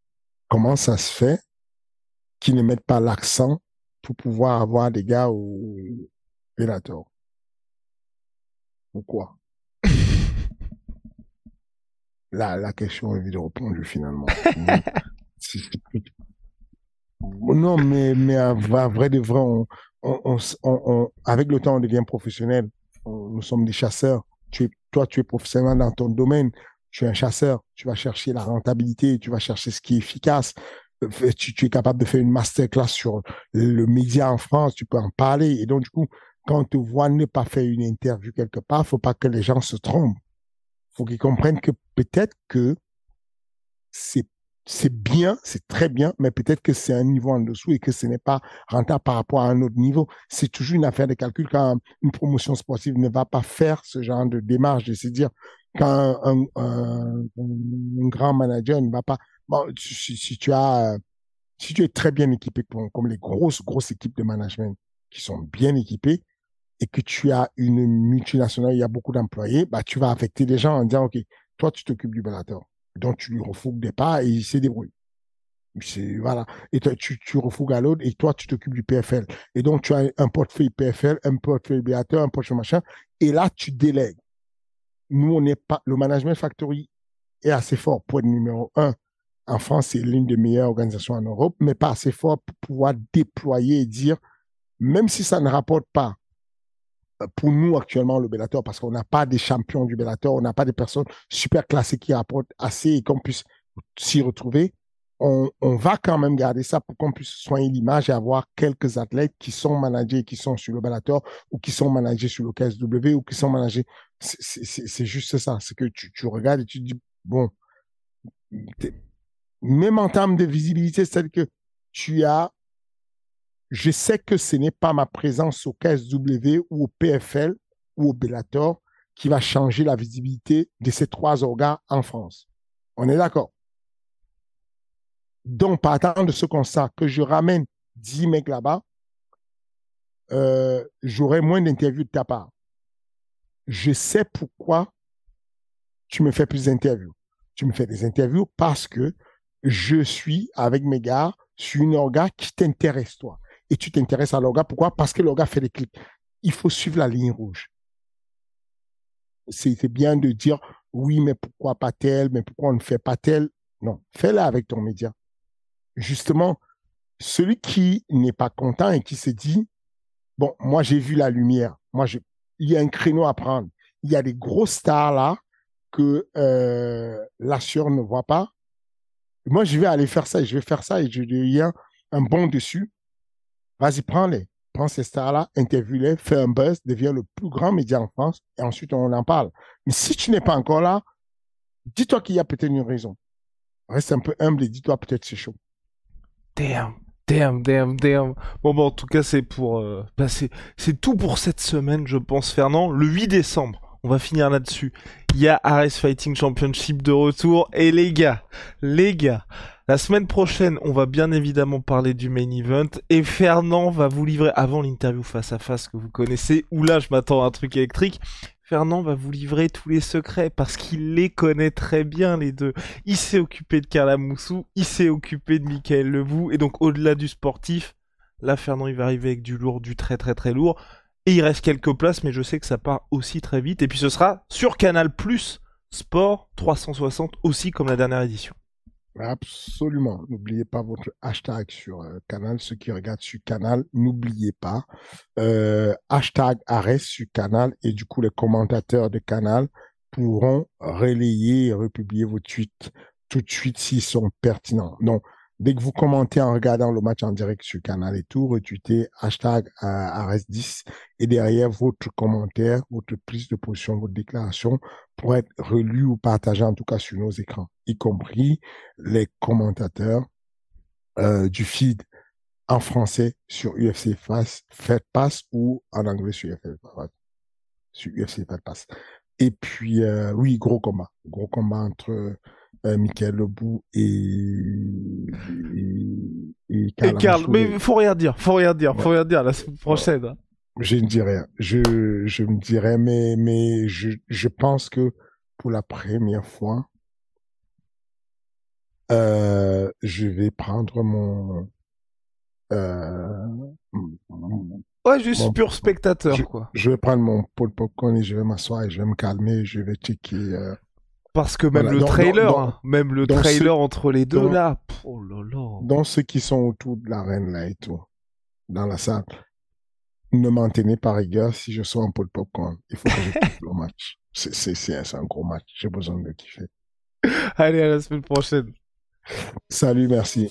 Comment ça se fait qu'il ne mette pas l'accent pour pouvoir avoir des gars au Bellator? Pourquoi? la, la question est vite répondue finalement. Non, mais, mais à vrai de vrai, on, on, on, avec le temps, on devient professionnel. nous sommes des chasseurs. Tu es, toi, tu es professionnel dans ton domaine. Tu es un chasseur. Tu vas chercher la rentabilité. Tu vas chercher ce qui est efficace. Euh, tu, es capable de faire une masterclass sur le média en France. Tu peux en parler. Et donc, du coup, quand on te voit ne pas faire une interview quelque part, faut pas que les gens se trompent. Faut qu'ils comprennent que peut-être que c'est c'est bien, c'est très bien, mais peut-être que c'est un niveau en dessous et que ce n'est pas rentable par rapport à un autre niveau. C'est toujours une affaire de calcul quand une promotion sportive ne va pas faire ce genre de démarche, de se dire quand un, un, grand manager ne va pas bon, si, si tu as, si tu es très bien équipé, comme, les grosses, grosses équipes de management qui sont bien équipées, et que tu as une multinationale, il y a beaucoup d'employés, bah, tu vas affecter les gens en disant, OK, toi, tu t'occupes du Bellator. Donc, tu lui refougues des pas et il s'est débrouillé. C'est, voilà. Et toi, tu, tu à l'autre et toi, tu t'occupes du PFL. Et donc, tu as un portefeuille PFL, un portefeuille Bellator, un portefeuille machin. Et là, tu délègues. Nous, on n'est pas, le Management Factory est assez fort pour être numéro un. En France, c'est l'une des meilleures organisations en Europe, mais pas assez fort pour pouvoir déployer et dire, même si ça ne rapporte pas pour nous actuellement le Bellator parce qu'on n'a pas des champions du Bellator, on n'a pas des personnes super classées qui rapportent assez et qu'on puisse s'y retrouver. On, on, va quand même garder ça pour qu'on puisse soigner l'image et avoir quelques athlètes qui sont managés, qui sont sur le Bellator ou qui sont managés sur le KSW ou qui sont managés. C'est juste ça. C'est que tu, regardes et tu dis, bon, même en termes de visibilité, c'est-à-dire que tu as je sais que ce n'est pas ma présence au KSW ou au PFL ou au Bellator qui va changer la visibilité de ces trois organes en France. On est d'accord? Donc, partant de ce constat, que je ramène 10 mecs là-bas, euh, j'aurai moins d'interviews de ta part. Je sais pourquoi tu me fais plus d'interviews. Tu me fais des interviews parce que je suis avec mes gars sur une orga qui t'intéresse, toi et tu t'intéresses à l'orga. Pourquoi? Parce que l'orga fait des clics. Il faut suivre la ligne rouge. C'est bien de dire oui, mais pourquoi pas tel, mais pourquoi on ne fait pas tel? Non, fais-le avec ton média. Justement, celui qui n'est pas content et qui se dit, bon, moi j'ai vu la lumière, moi je, il y a un créneau à prendre. Il y a des gros stars là que euh, l'assureur ne voit pas. Moi, je vais aller faire ça et je vais faire ça et je deviens un bon dessus. Vas-y, prends-les. Prends ces stars-là, interviewe-les, fais un buzz, deviens le plus grand média en France et ensuite on en parle. Mais si tu n'es pas encore là, dis-toi qu'il y a peut-être une raison. Reste un peu humble et dis-toi peut-être c'est chaud. Damn. Damn, damn, damn. Bon, bon, en tout cas, c'est pour, euh, bah, c'est tout pour cette semaine, je pense, Fernand. Le 8 décembre, on va finir là-dessus. Il y a Ares Fighting Championship de retour. Et les gars, les gars, la semaine prochaine, on va bien évidemment parler du main event et Fernand va vous livrer avant l'interview face à face que vous connaissez, où là je m'attends à un truc électrique. Fernand va vous livrer tous les secrets parce qu'il les connaît très bien les deux. Il s'est occupé de Carla Moussou, il s'est occupé de Michael Lebou et donc au-delà du sportif, là Fernand il va arriver avec du lourd, du très très très lourd et il reste quelques places mais je sais que ça part aussi très vite et puis ce sera sur Canal Plus Sport 360 aussi comme la dernière édition. Absolument. N'oubliez pas votre hashtag sur euh, Canal. Ceux qui regardent sur Canal, n'oubliez pas. Euh, hashtag Arrêt sur Canal. Et du coup, les commentateurs de Canal pourront relayer et republier vos tweets tout de suite s'ils sont pertinents. Donc, Dès que vous commentez en regardant le match en direct sur Canal et tout, retweetez hashtag ARS10 et derrière votre commentaire, votre prise de position, votre déclaration pour être relu ou partagé en tout cas sur nos écrans, y compris les commentateurs euh, du feed en français sur UFC Fight Pass ou en anglais sur UFC Pass. Sur UFC Pass. Et puis, euh, oui, gros combat. Gros combat entre euh, Michael Lebou et, et, Karl. mais faut rien dire, faut rien dire, faut rien dire la semaine prochaine. Hein. Je ne dis rien. Je, je me dirais, mais, mais je, je pense que pour la première fois, euh, je vais prendre mon, euh, ouais, je suis pur spectateur, quoi. Je vais prendre mon pot de popcorn et je vais m'asseoir et je vais me calmer, je vais checker, euh, parce que même le trailer, hein, même le trailer entre les deux là, oh là là. Dans ceux qui sont autour de l'arène là et tout, dans la salle, ne m'en tenez pas rigueur si je sois un pot de popcorn. Il faut que je kiffe le match. C'est un gros match. J'ai besoin de kiffer. Allez, à la semaine prochaine. Salut, merci.